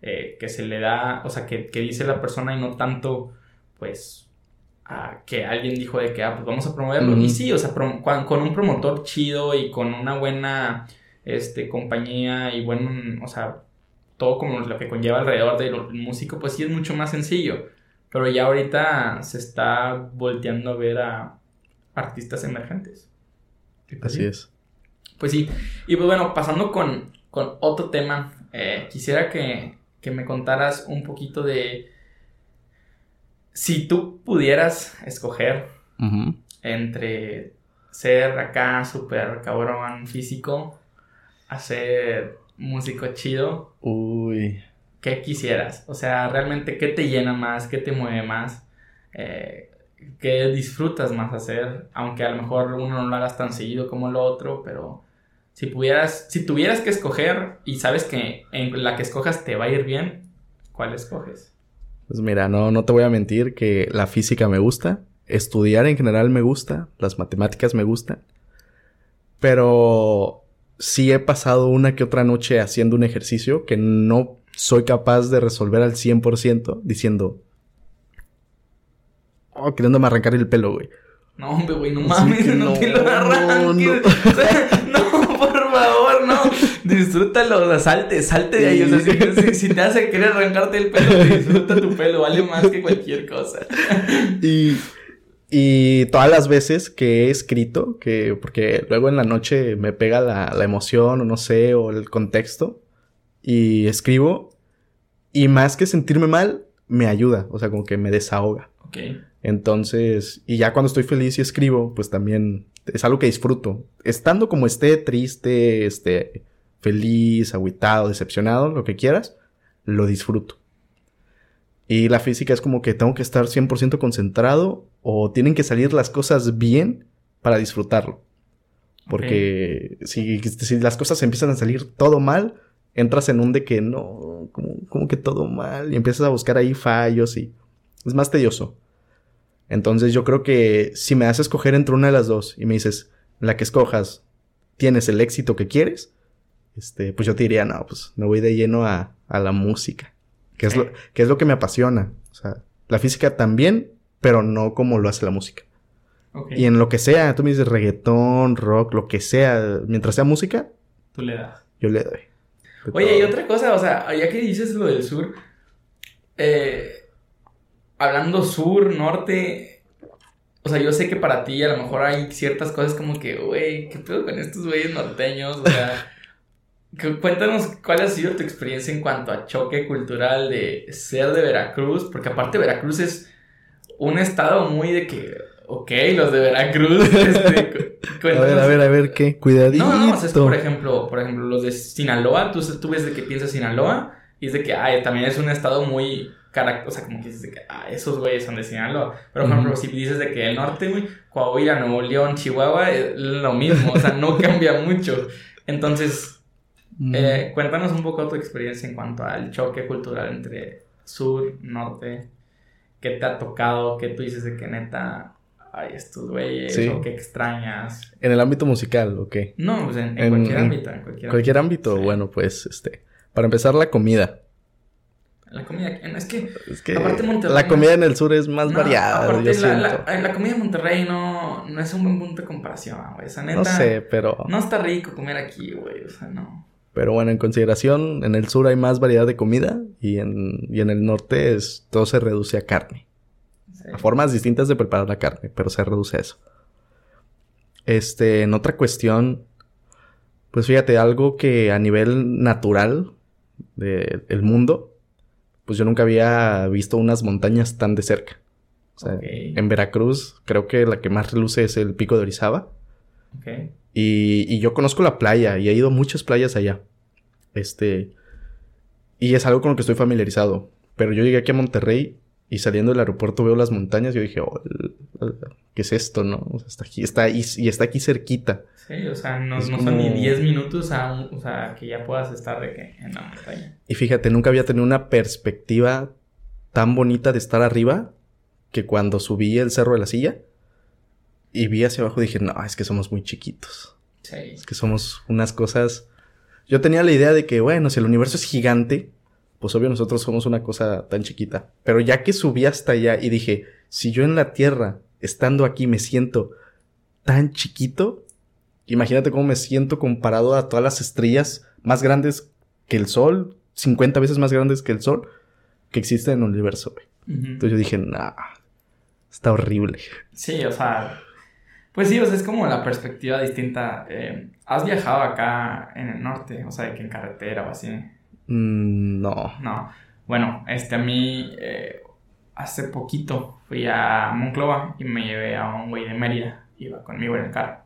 eh, que se le da, o sea, que, que, dice la persona y no tanto, pues, a que alguien dijo de que, ah, pues vamos a promoverlo. Y sí, o sea, con, un promotor chido y con una buena, este, compañía y buen, o sea, todo como lo que conlleva alrededor del músico, pues sí es mucho más sencillo. Pero ya ahorita se está volteando a ver a artistas emergentes. Así es. Pues sí. Y pues bueno, pasando con, con otro tema, eh, quisiera que, que me contaras un poquito de si tú pudieras escoger entre ser acá súper cabrón físico, hacer músico chido. Uy. ¿Qué quisieras? O sea, realmente, ¿qué te llena más? ¿Qué te mueve más? Eh, ¿Qué disfrutas más hacer? Aunque a lo mejor uno no lo hagas tan seguido como lo otro, pero si pudieras, si tuvieras que escoger y sabes que en la que escojas te va a ir bien, ¿cuál escoges? Pues mira, no, no te voy a mentir que la física me gusta, estudiar en general me gusta, las matemáticas me gustan, pero sí he pasado una que otra noche haciendo un ejercicio que no soy capaz de resolver al 100% diciendo... Oh, queriéndome arrancar el pelo, güey. No, hombre, güey, no mames, no, te lo arranques. No, por favor, no. Disfrútalo, salte, salte de ahí. O sea, si, te hace querer arrancarte el pelo, disfruta tu pelo, vale más que cualquier cosa. Y y todas las veces que he escrito, que porque luego en la noche me pega la, la emoción o no sé, o el contexto, y escribo, y más que sentirme mal, me ayuda, o sea, como que me desahoga. Ok. Entonces, y ya cuando estoy feliz y escribo, pues también es algo que disfruto. Estando como esté, triste, este, feliz, agüitado, decepcionado, lo que quieras, lo disfruto. Y la física es como que tengo que estar 100% concentrado o tienen que salir las cosas bien para disfrutarlo. Porque si, si, las cosas empiezan a salir todo mal, entras en un de que no, como, como, que todo mal y empiezas a buscar ahí fallos y es más tedioso. Entonces yo creo que si me haces escoger entre una de las dos y me dices, la que escojas, tienes el éxito que quieres, este, pues yo te diría, no, pues me voy de lleno a, a la música, que es, lo, que es lo que me apasiona. O sea, la física también, pero no como lo hace la música. Y en lo que sea, tú me dices reggaetón, rock, lo que sea, mientras sea música, tú le das. Yo le doy. Oye, y otra cosa, o sea, ya que dices lo del sur, eh, hablando sur, norte, o sea, yo sé que para ti a lo mejor hay ciertas cosas como que, güey, ¿qué pedo con estos güeyes norteños? O sea, cuéntanos cuál ha sido tu experiencia en cuanto a choque cultural de ser de Veracruz, porque aparte Veracruz es un estado muy de que, ok, los de Veracruz, este, a ver, a ver, a ver, ¿qué? Cuidadito. No, no, o sea, es que, por ejemplo, por ejemplo, los de Sinaloa, tú, tú ves de que piensas Sinaloa y es de que, ay, también es un estado muy o sea, como que dices de que, ah, esos güeyes son de Sinaloa. Pero, por ejemplo, si dices de que el norte, güey, Coahuila, Nuevo León, Chihuahua, es lo mismo, o sea, no cambia mucho. Entonces, eh, cuéntanos un poco tu experiencia en cuanto al choque cultural entre sur, norte, qué te ha tocado, qué tú dices de que neta, ay, estos güeyes, o qué extrañas. ¿En el ámbito musical o qué? No, pues en, cualquier ámbito, en cualquier, ámbito. bueno, pues, este, para empezar, la comida. La comida, es que, aparte Monterrey. La comida en el sur es más variada. Aparte, la, comida en Monterrey no, no es un buen punto de comparación, güey. O neta. No sé, pero. No está rico comer aquí, güey. O sea, no. Pero bueno, en consideración, en el sur hay más variedad de comida y en, y en el norte es, todo se reduce a carne. A formas distintas de preparar la carne, pero se reduce a eso. Este, en otra cuestión, pues fíjate, algo que a nivel natural del mundo pues yo nunca había visto unas montañas tan de cerca. O sea, en Veracruz creo que la que más reluce es el pico de Orizaba. Okay. Y, y, yo conozco la playa y he ido a muchas playas allá. Este. Y es algo con lo que estoy familiarizado. Pero yo llegué aquí a Monterrey y saliendo del aeropuerto veo las montañas y yo dije, oh, ¿qué es esto, no? O sea, está aquí, está y, y está aquí cerquita. Sí, o sea, no, son ni 10 minutos a o sea, que ya puedas estar de que en la montaña. Y fíjate, nunca había tenido una perspectiva tan bonita de estar arriba que cuando subí el cerro de la silla y vi hacia abajo dije, no, es que somos muy chiquitos. Sí. Es que somos unas cosas... Yo tenía la idea de que, bueno, si el universo es gigante, pues obvio nosotros somos una cosa tan chiquita. Pero ya que subí hasta allá y dije, si yo en la Tierra, estando aquí, me siento tan chiquito, Imagínate cómo me siento comparado a todas las estrellas más grandes que el Sol, 50 veces más grandes que el Sol, que existen en el universo, güey. Entonces yo dije, nah, está horrible. Sí, o sea, pues sí, o sea, es como la perspectiva distinta. Eh, ¿Has viajado acá en el norte? O sea, de que en carretera o así. Mm, no. No. Bueno, este, a mí, eh, hace poquito fui a Monclova y me llevé a un güey de Mérida. Iba conmigo en el carro.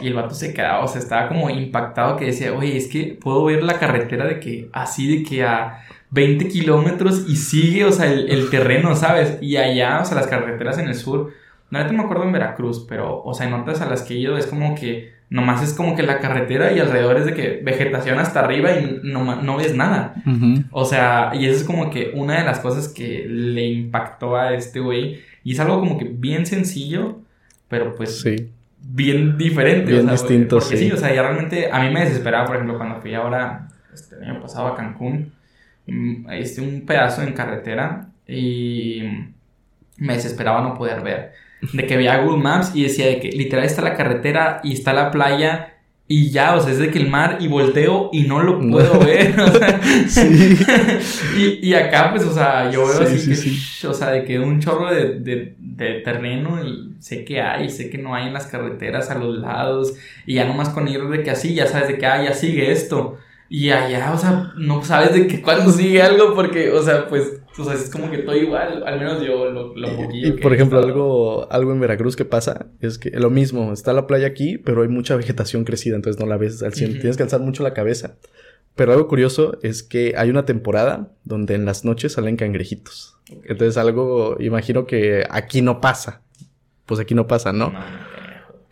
Y el vato se quedaba, o sea, estaba como impactado que decía, oye, es que puedo ver la carretera de que así de que a 20 kilómetros y sigue, o sea, el, terreno, ¿sabes? Y allá, o sea, las carreteras en el sur, no me acuerdo en Veracruz, pero, o sea, en otras a las que he ido es como que nomás es como que la carretera y alrededor es de que vegetación hasta arriba y no, no ves nada. O sea, y eso es como que una de las cosas que le impactó a este güey. Y es algo como que bien sencillo, pero pues sí bien diferente. Bien distinto, porque sí. o sea, ya realmente a mí me desesperaba, por ejemplo, cuando fui ahora, este año pasado a Cancún, mm, hice un pedazo en carretera y me desesperaba no poder ver. De que veía Google Maps y decía de que literal está la carretera y está la playa y ya, o sea, es de que el mar y volteo y no lo puedo ver. O sea, sí. y, y, acá, pues, o sea, yo veo así que, o sea, de que un chorro de, de, de, terreno y sé que hay, sé que no hay en las carreteras a los lados. Y ya nomás con ir de que así, ya sabes de que, ah, ya sigue esto. Y allá, o sea, no sabes de que cuando sigue algo porque, o sea, pues, o sea, es como que todo igual, al menos yo lo, lo poquillo. Y, por ejemplo, algo, algo en Veracruz que pasa es que lo mismo, está la playa aquí, pero hay mucha vegetación crecida, entonces no la ves al 100, tienes que alzar mucho la cabeza. Pero algo curioso es que hay una temporada donde en las noches salen cangrejitos. Entonces algo, imagino que aquí no pasa. Pues aquí no pasa, ¿no?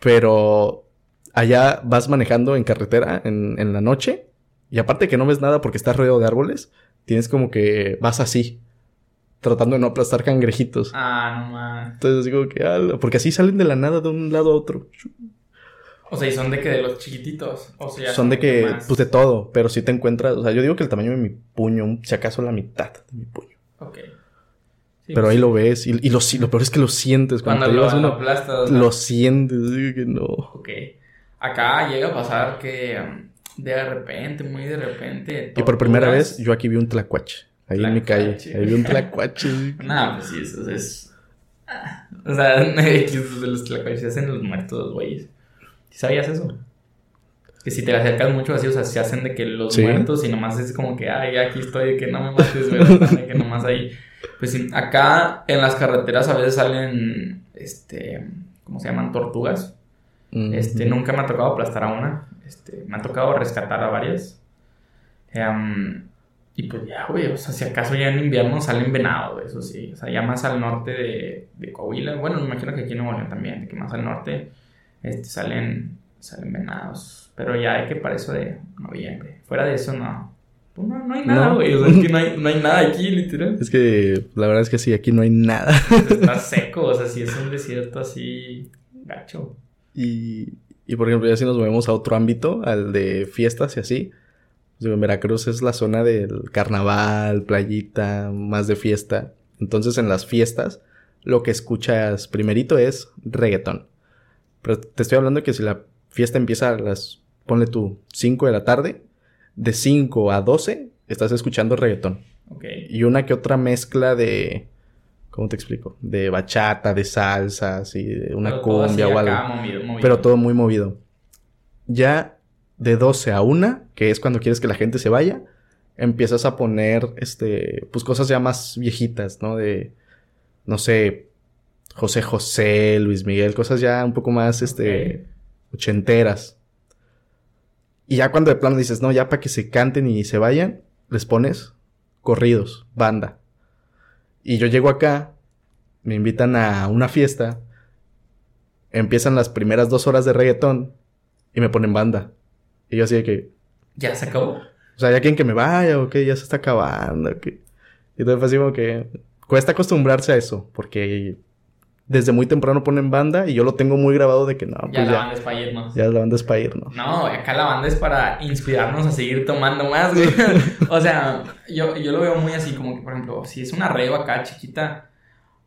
pero allá vas manejando en carretera en, en la noche y aparte que no ves nada porque estás rodeado de árboles, tienes como que vas así, tratando de no aplastar cangrejitos. Ah, no más. Entonces digo que, porque así salen de la nada de un lado a otro. O sea, ¿y son de que de los chiquititos? O sea, son de que, pues de todo, pero si te encuentras, o sea, yo digo que el tamaño de mi puño, si acaso la mitad de mi puño. Ok. pero ahí lo ves y, lo, lo, peor es que lo sientes. Cuando, lo, lo aplastas. Lo sientes, digo que no. Ok. Acá llega a pasar que um, de repente, muy de repente. Y por primera vez yo aquí vi un tlacuache. Ahí en mi calle. Ahí vi un tlacuache. no, pues sí, eso es. Ah, o sea, los tlacuaches se hacen los muertos, güeyes. ¿Sabías eso? Que si te acercas mucho así, o sea, se hacen de que los muertos y nomás es como que, ay, aquí estoy, de que no me mates, güey, de que nomás ahí. Pues sí, acá en las carreteras a veces salen, este, ¿cómo se llaman? Tortugas. Este, nunca me ha tocado aplastar a una. Este, me ha tocado rescatar a varias. Em, y pues ya, güey, o sea, si acaso ya en invierno salen venados, eso sí. O sea, ya más al norte de, de Coahuila. Bueno, me imagino que aquí en Nuevo León también, que más al norte este, salen, salen venados. Pero ya hay que para eso de noviembre. Fuera de eso, no. Pues no, no hay nada, güey. O sea, es que no hay, no hay nada aquí, literal. Es que la verdad es que sí, aquí no hay nada. Está seco, o sea, si es un desierto así gacho. Y, y por ejemplo, ya si nos movemos a otro ámbito, al de fiestas y así. Pues, en Veracruz es la zona del carnaval, playita, más de fiesta. Entonces en las fiestas lo que escuchas primerito es reggaetón. Pero te estoy hablando que si la fiesta empieza a las, ponle tú, 5 de la tarde, de 5 a 12 estás escuchando reggaetón. Okay. Y una que otra mezcla de, ¿cómo te explico? De bachata, de salsas y de una Pero cumbia o algo. movido, movido. Pero todo muy movido. Ya de 12 a 1, que es cuando quieres que la gente se vaya, empiezas a poner, este, pues cosas ya más viejitas, ¿no? De, no sé, José José, Luis Miguel, cosas ya un poco más, este, ochenteras. Y ya cuando de plano dices, no, ya para que se canten y se vayan, les pones corridos, banda. Y yo llego acá, me invitan a una fiesta, empiezan las primeras dos horas de reggaetón y me ponen banda. Y yo así de que, ¿Ya se acabó? o sea, ya quieren que me vaya o que ya se está acabando. Y entonces fue así como que cuesta acostumbrarse a eso, porque desde muy temprano ponen banda y yo lo tengo muy grabado de que no, Ya pues la ya, banda es para irnos. ya la banda es para irnos. No, acá la banda es para inspirarnos a seguir tomando más, güey. o sea, yo, yo lo veo muy así, como que, por ejemplo, si es una reo acá chiquita,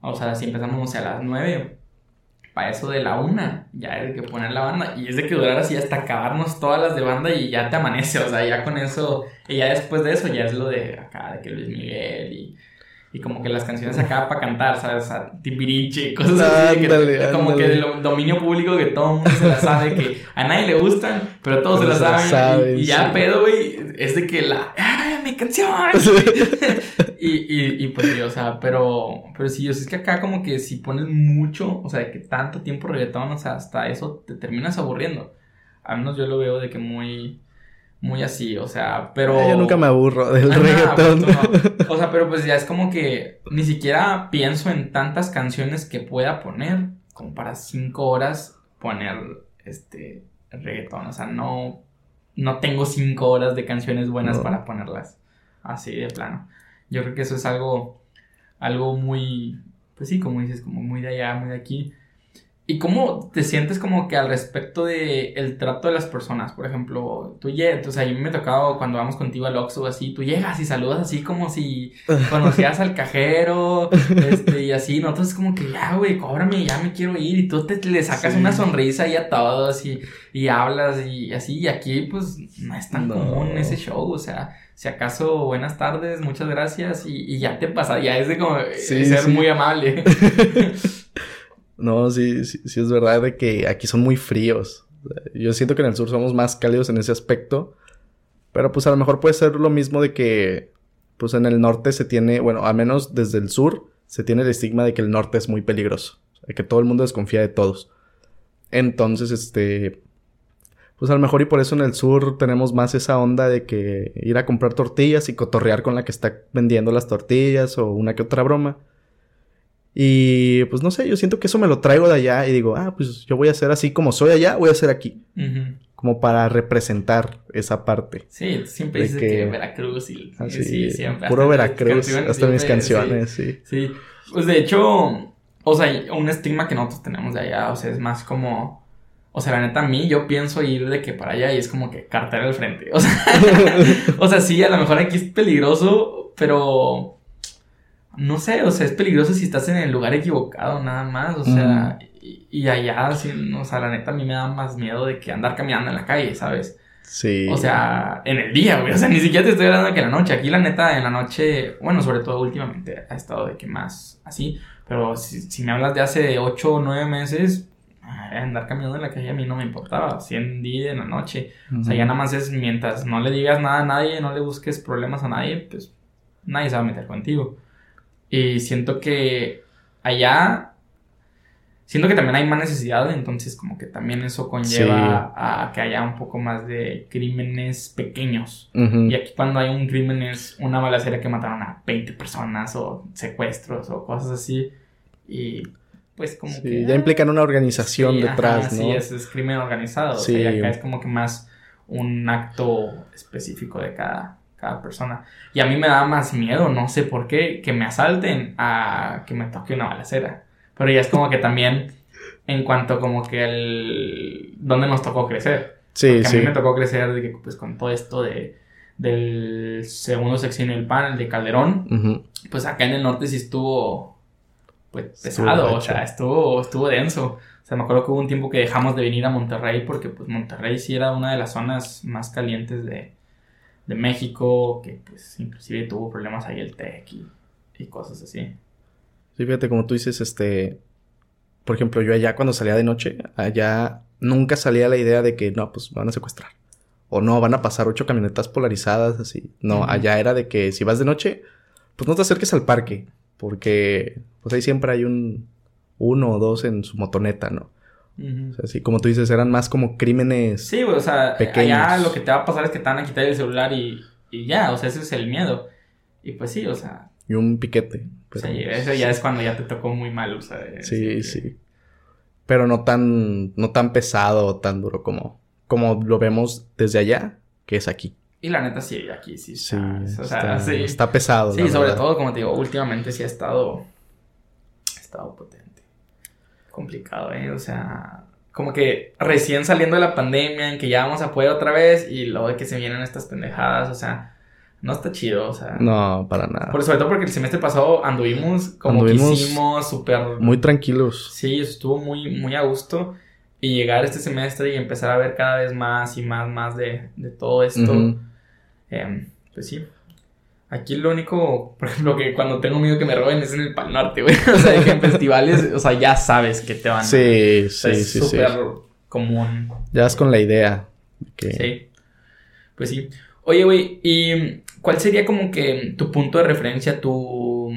o sea, si empezamos, a las nueve, para eso de la una, ya es de que poner la banda, y es de que durar así hasta acabarnos todas las de banda y ya te amanece, o sea, ya con eso, y ya después de eso ya es lo de acá, de que Luis Miguel y... Y como que las canciones acá para cantar, ¿sabes? O sea, Timbiriche, cosas así. que- Ándale, como que ándale. de lo- dominio público que todo el mundo se la sabe, que a nadie le gustan, pero todos se la Todos se la saben. y- y, ya sí. pedo, güey, es de que la. ¡Ay, mi canción! y, y, y pues sí, o sea, pero, pero sí, o sea, es que acá como que si pones mucho, o sea, de que tanto tiempo reggaetón, o sea, hasta eso te terminas aburriendo. Al menos yo lo veo de que muy. Muy así, o sea, pero. Yo nunca me aburro del reggaetón. pues, no. O sea, pero pues ya es como que ni siquiera pienso en tantas canciones que pueda poner como para cinco horas poner este reggaetón. O sea, no, no tengo cinco horas de canciones buenas No. para ponerlas así de plano. Yo creo que eso es algo, algo muy, pues sí, como dices, como muy de allá, muy de aquí. ¿Y cómo te sientes como que al respecto de el trato de las personas? Por ejemplo, tú llegas, o sea, a mí me ha tocado cuando vamos contigo al Oxxo así, tú llegas y saludas así como si conocías al cajero, este, y así, nosotros es como que ya, güey, cóbrame, ya me quiero ir, y tú te, le sacas Sí. una sonrisa ahí a todos y, y hablas y así, y aquí pues no es tan No. común ese show, o sea, si acaso buenas tardes, muchas gracias, y, y ya te pasa, ya es de como eh, Sí, ser sí. muy amable. No, sí, sí, es verdad de que aquí son muy fríos. Yo siento que en el sur somos más cálidos en ese aspecto. Pero pues a lo mejor puede ser lo mismo de que pues en el norte se tiene, bueno, al menos desde el sur se tiene el estigma de que el norte es muy peligroso. De que todo el mundo desconfía de todos. Entonces, este... Pues a lo mejor y por eso en el sur tenemos más esa onda de que ir a comprar tortillas y cotorrear con la que está vendiendo las tortillas o una que otra broma. Y pues no sé, yo siento que eso me lo traigo de allá y digo, ah, pues yo voy a ser así como soy allá, voy a ser aquí. Como para representar esa parte. Sí, siempre dices que- que, Veracruz y Así, sí, siempre. puro hasta Veracruz, hasta mis canciones, sí. Sí, sí. Pues de hecho, o sea, un estigma que nosotros tenemos de allá, o sea, es más como, o sea, la neta, a mí yo pienso ir de que para allá y es como que cartera al frente, o sea, o sea, sí, a lo mejor aquí es peligroso, pero no sé, o sea, es peligroso si estás en el lugar equivocado nada más, o sea, y, y allá, sí, o sea, la neta, a mí me da más miedo de que andar caminando en la calle, ¿sabes? Sí. O sea, en el día, güey. O sea, ni siquiera te estoy hablando de que en la noche. Aquí, la neta, en la noche, bueno, sobre todo últimamente ha estado de que más así. Pero si, si me hablas de hace 8 o 9 meses, andar caminando en la calle a mí no me importaba. Si en día, en la noche. O sea, ya nada más es mientras no le digas nada a nadie, no le busques problemas a nadie, pues nadie se va a meter contigo. Y siento que allá Siento que también hay más necesidad, entonces como que también eso conlleva a que haya un poco más de crímenes pequeños. Y aquí cuando hay un crimen es una balacera que mataron a 20 personas o secuestros o cosas así. Y pues como que... Ya implican una organización detrás, ¿no? Sí, es, crimen organizado. Sí. O sea, y acá es como que más un acto específico de cada, cada persona. Y a mí me da más miedo, no sé por qué, que me asalten a que me toque una balacera. Pero ya es como que también en cuanto como que el... ¿Dónde nos tocó crecer? Sí, Porque sí. A mí me tocó crecer de que, pues, con todo esto de, del segundo sexenio del PAN, el de Calderón. Pues acá en el norte sí estuvo, pues, pesado. o sea, estuvo, estuvo denso. O sea, me acuerdo que hubo un tiempo que dejamos de venir a Monterrey porque, pues, Monterrey sí era una de las zonas más calientes de, de México, que, pues, inclusive tuvo problemas ahí el TEC y, y cosas así. Sí, fíjate, como tú dices, este, por ejemplo, yo allá cuando salía de noche, allá nunca salía la idea de que no, pues van a secuestrar. O no, van a pasar ocho camionetas polarizadas, así. No, allá era de que si vas de noche, pues no te acerques al parque, porque pues ahí siempre hay un uno o dos en su motoneta, ¿no? O sea, así como tú dices, eran más como crímenes. Sí, güey, o sea, allá lo que te va a pasar es que te van a quitar el celular y, y ya, o sea, ese es el miedo. Y pues sí, o sea, y un piquete. sí, eso ya es cuando ya te tocó muy mal, o sea. Sí, sí. Pero no tan, no tan pesado o tan duro como, como lo vemos desde allá, que es aquí. Y la neta sí, aquí sí está, o sea, sí. está pesado. Sí, sobre todo, como te digo, últimamente sí ha estado, ha estado potente. Complicado, ¿eh? O sea, como que recién saliendo de la pandemia, en que ya vamos a poder otra vez y luego de que se vienen estas pendejadas, o sea, no está chido, o sea. No, para nada. Por, sobre todo porque el semestre pasado anduvimos como quisimos, súper. Muy tranquilos. Sí, estuvo muy, muy a gusto. Y llegar este semestre y empezar a ver cada vez más y más, más de, de todo esto. Em, pues sí. Aquí lo único, por ejemplo, que cuando tengo miedo que me roben es en el Pal Norte, güey. O sea, que en festivales, o sea, ya sabes que te van Sí, sí, sí, sí. Es súper común. Ya es con la idea. Que... Sí. Pues sí. Oye, güey, y ¿Cuál sería como que tu punto de referencia, tu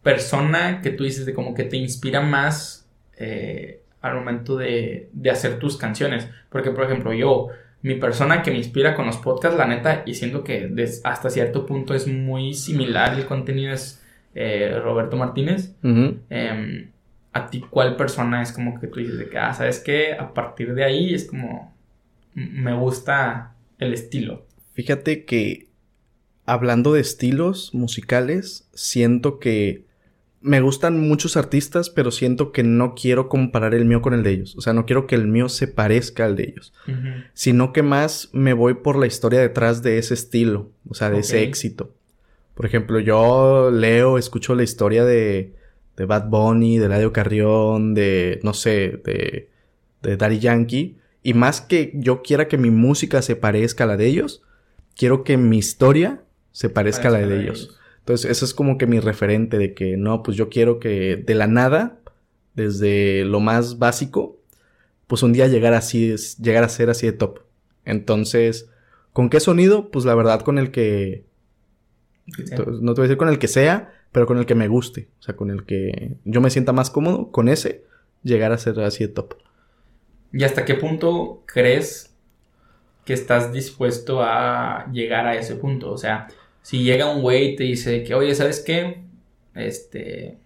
persona que tú dices de como que te inspira más eh, al momento de, hacer tus canciones? Porque, por ejemplo, yo, mi persona que me inspira con los podcasts, la neta, y siento que hasta cierto punto es muy similar el contenido, es eh, Roberto Martínez. Em, ¿A ti cuál persona es como que tú dices de que, ah, sabes que a partir de ahí es como, me gusta el estilo? Fíjate que hablando de estilos musicales, siento que me gustan muchos artistas, pero siento que no quiero comparar el mío con el de ellos. O sea, no quiero que el mío se parezca al de ellos. Sino que más me voy por la historia detrás de ese estilo. O sea, de ese éxito. Por ejemplo, yo leo, escucho la historia de, de Bad Bunny, de Ladio Carrión, de, no sé, de, de Daddy Yankee. Y más que yo quiera que mi música se parezca a la de ellos, quiero que mi historia se parezca a la de ellos. Entonces, eso es como que mi referente de que no, pues yo quiero que de la nada, desde lo más básico, pues un día llegar así, llegar a ser así de top. Entonces, ¿con qué sonido? Pues la verdad con el que... No te voy a decir con el que sea, pero con el que me guste. O sea, con el que yo me sienta más cómodo, con ese, llegar a ser así de top. ¿Y hasta qué punto crees que estás dispuesto a llegar a ese punto? O sea, si llega un güey y te dice que, oye, ¿sabes qué? Este,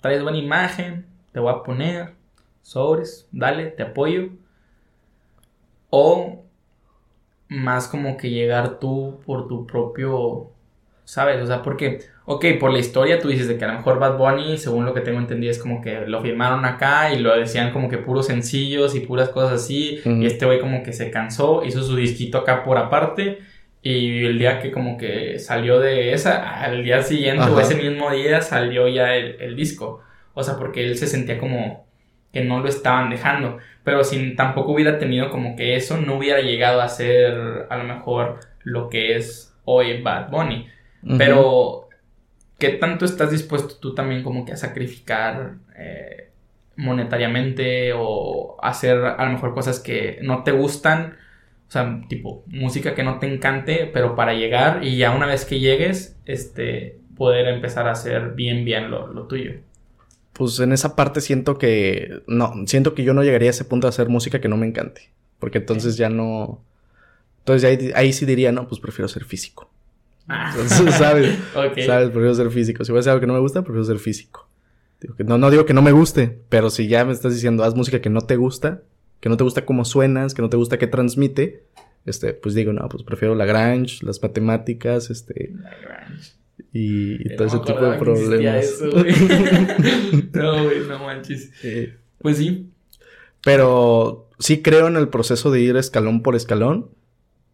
traes buena imagen, te voy a poner sobres, dale, te apoyo. O más como que llegar tú por tu propio, ¿sabes? O sea, porque, ok, por la historia tú dices de que a lo mejor Bad Bunny, según lo que tengo entendido, es como que lo firmaron acá y lo decían como que puros sencillos y puras cosas así. Y este güey como que se cansó, hizo su disquito acá por aparte y el día que como que salió de esa, al día siguiente o ese mismo día salió ya el, disco. O sea, porque él se sentía como que no lo estaban dejando. Pero si tampoco hubiera tenido como que eso, no hubiera llegado a ser a lo mejor lo que es hoy Bad Bunny. Pero, ¿qué tanto estás dispuesto tú también como que a sacrificar eh, monetariamente o hacer a lo mejor cosas que no te gustan? O sea, tipo, música que no te encante, pero para llegar y ya una vez que llegues, este, poder empezar a hacer bien, bien lo, lo tuyo. Pues en esa parte siento que. No, siento que yo no llegaría a ese punto de hacer música que no me encante. Porque entonces ya no. Entonces ahí, ahí sí diría, no, pues prefiero ser físico. Ah. Entonces, ¿sabes? Ok. ¿Sabes? Prefiero ser físico. Si voy a hacer algo que no me gusta, prefiero ser físico. Digo que, no, no digo que no me guste, pero si ya me estás diciendo, haz música que no te gusta, que no te gusta cómo suenas, que no te gusta qué transmite, este, pues digo, no, pues prefiero la Grange, las matemáticas, este, La Grange. y, y todo ese tipo de problemas. eso, güey. no, güey, no manches. Eh, Pues sí. Pero sí creo en el proceso de ir escalón por escalón.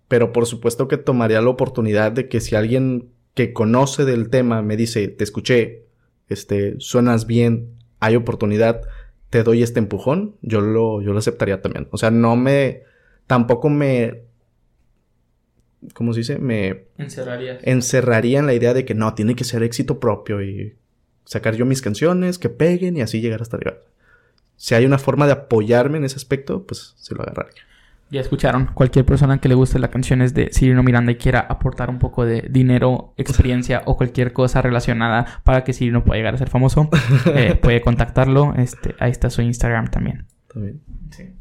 Pero por supuesto que tomaría la oportunidad de que si alguien que conoce del tema me dice, te escuché, este, suenas bien, hay oportunidad, te doy este empujón, yo lo, yo lo aceptaría también. O sea, no me, tampoco me, ¿cómo se dice? Me Encerrarías. encerraría en la idea de que no, tiene que ser éxito propio y sacar yo mis canciones, que peguen y así llegar hasta arriba. Si hay una forma de apoyarme en ese aspecto, pues se lo agarraría. Ya escucharon, cualquier persona que le guste las canciones de Cirino Miranda y quiera aportar un poco de dinero, experiencia o cualquier cosa relacionada para que Cirino pueda llegar a ser famoso, eh, puede contactarlo. Este, ahí está su Instagram también. También. Sí.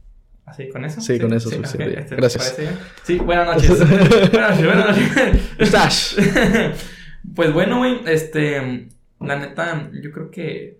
¿Así con eso? Sí, con eso ok, este, Gracias. Sí, buenas noches. buenas noches, buenas noches. Stash. pues bueno, güey, este, la neta, yo creo que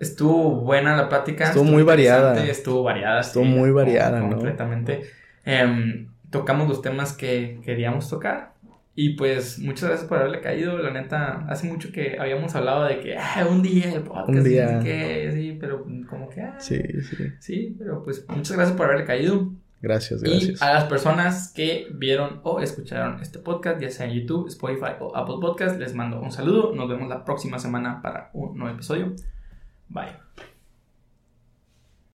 estuvo buena la plática. Estuvo muy variada. Estuvo variada. Estuvo sí, muy variada, ¿no? Completamente. Em, tocamos los temas que queríamos tocar. Y pues muchas gracias por haberle caído. La neta, hace mucho que habíamos hablado de que ah, un día el podcast. Un día. y no sé qué, sí, pero como que. ah, Sí, sí. Sí, pero pues muchas gracias por haberle caído. Gracias, Y gracias. a las personas que vieron o escucharon este podcast, ya sea en YouTube, Spotify o Apple Podcast, les mando un saludo. Nos vemos la próxima semana para un nuevo episodio. Bye.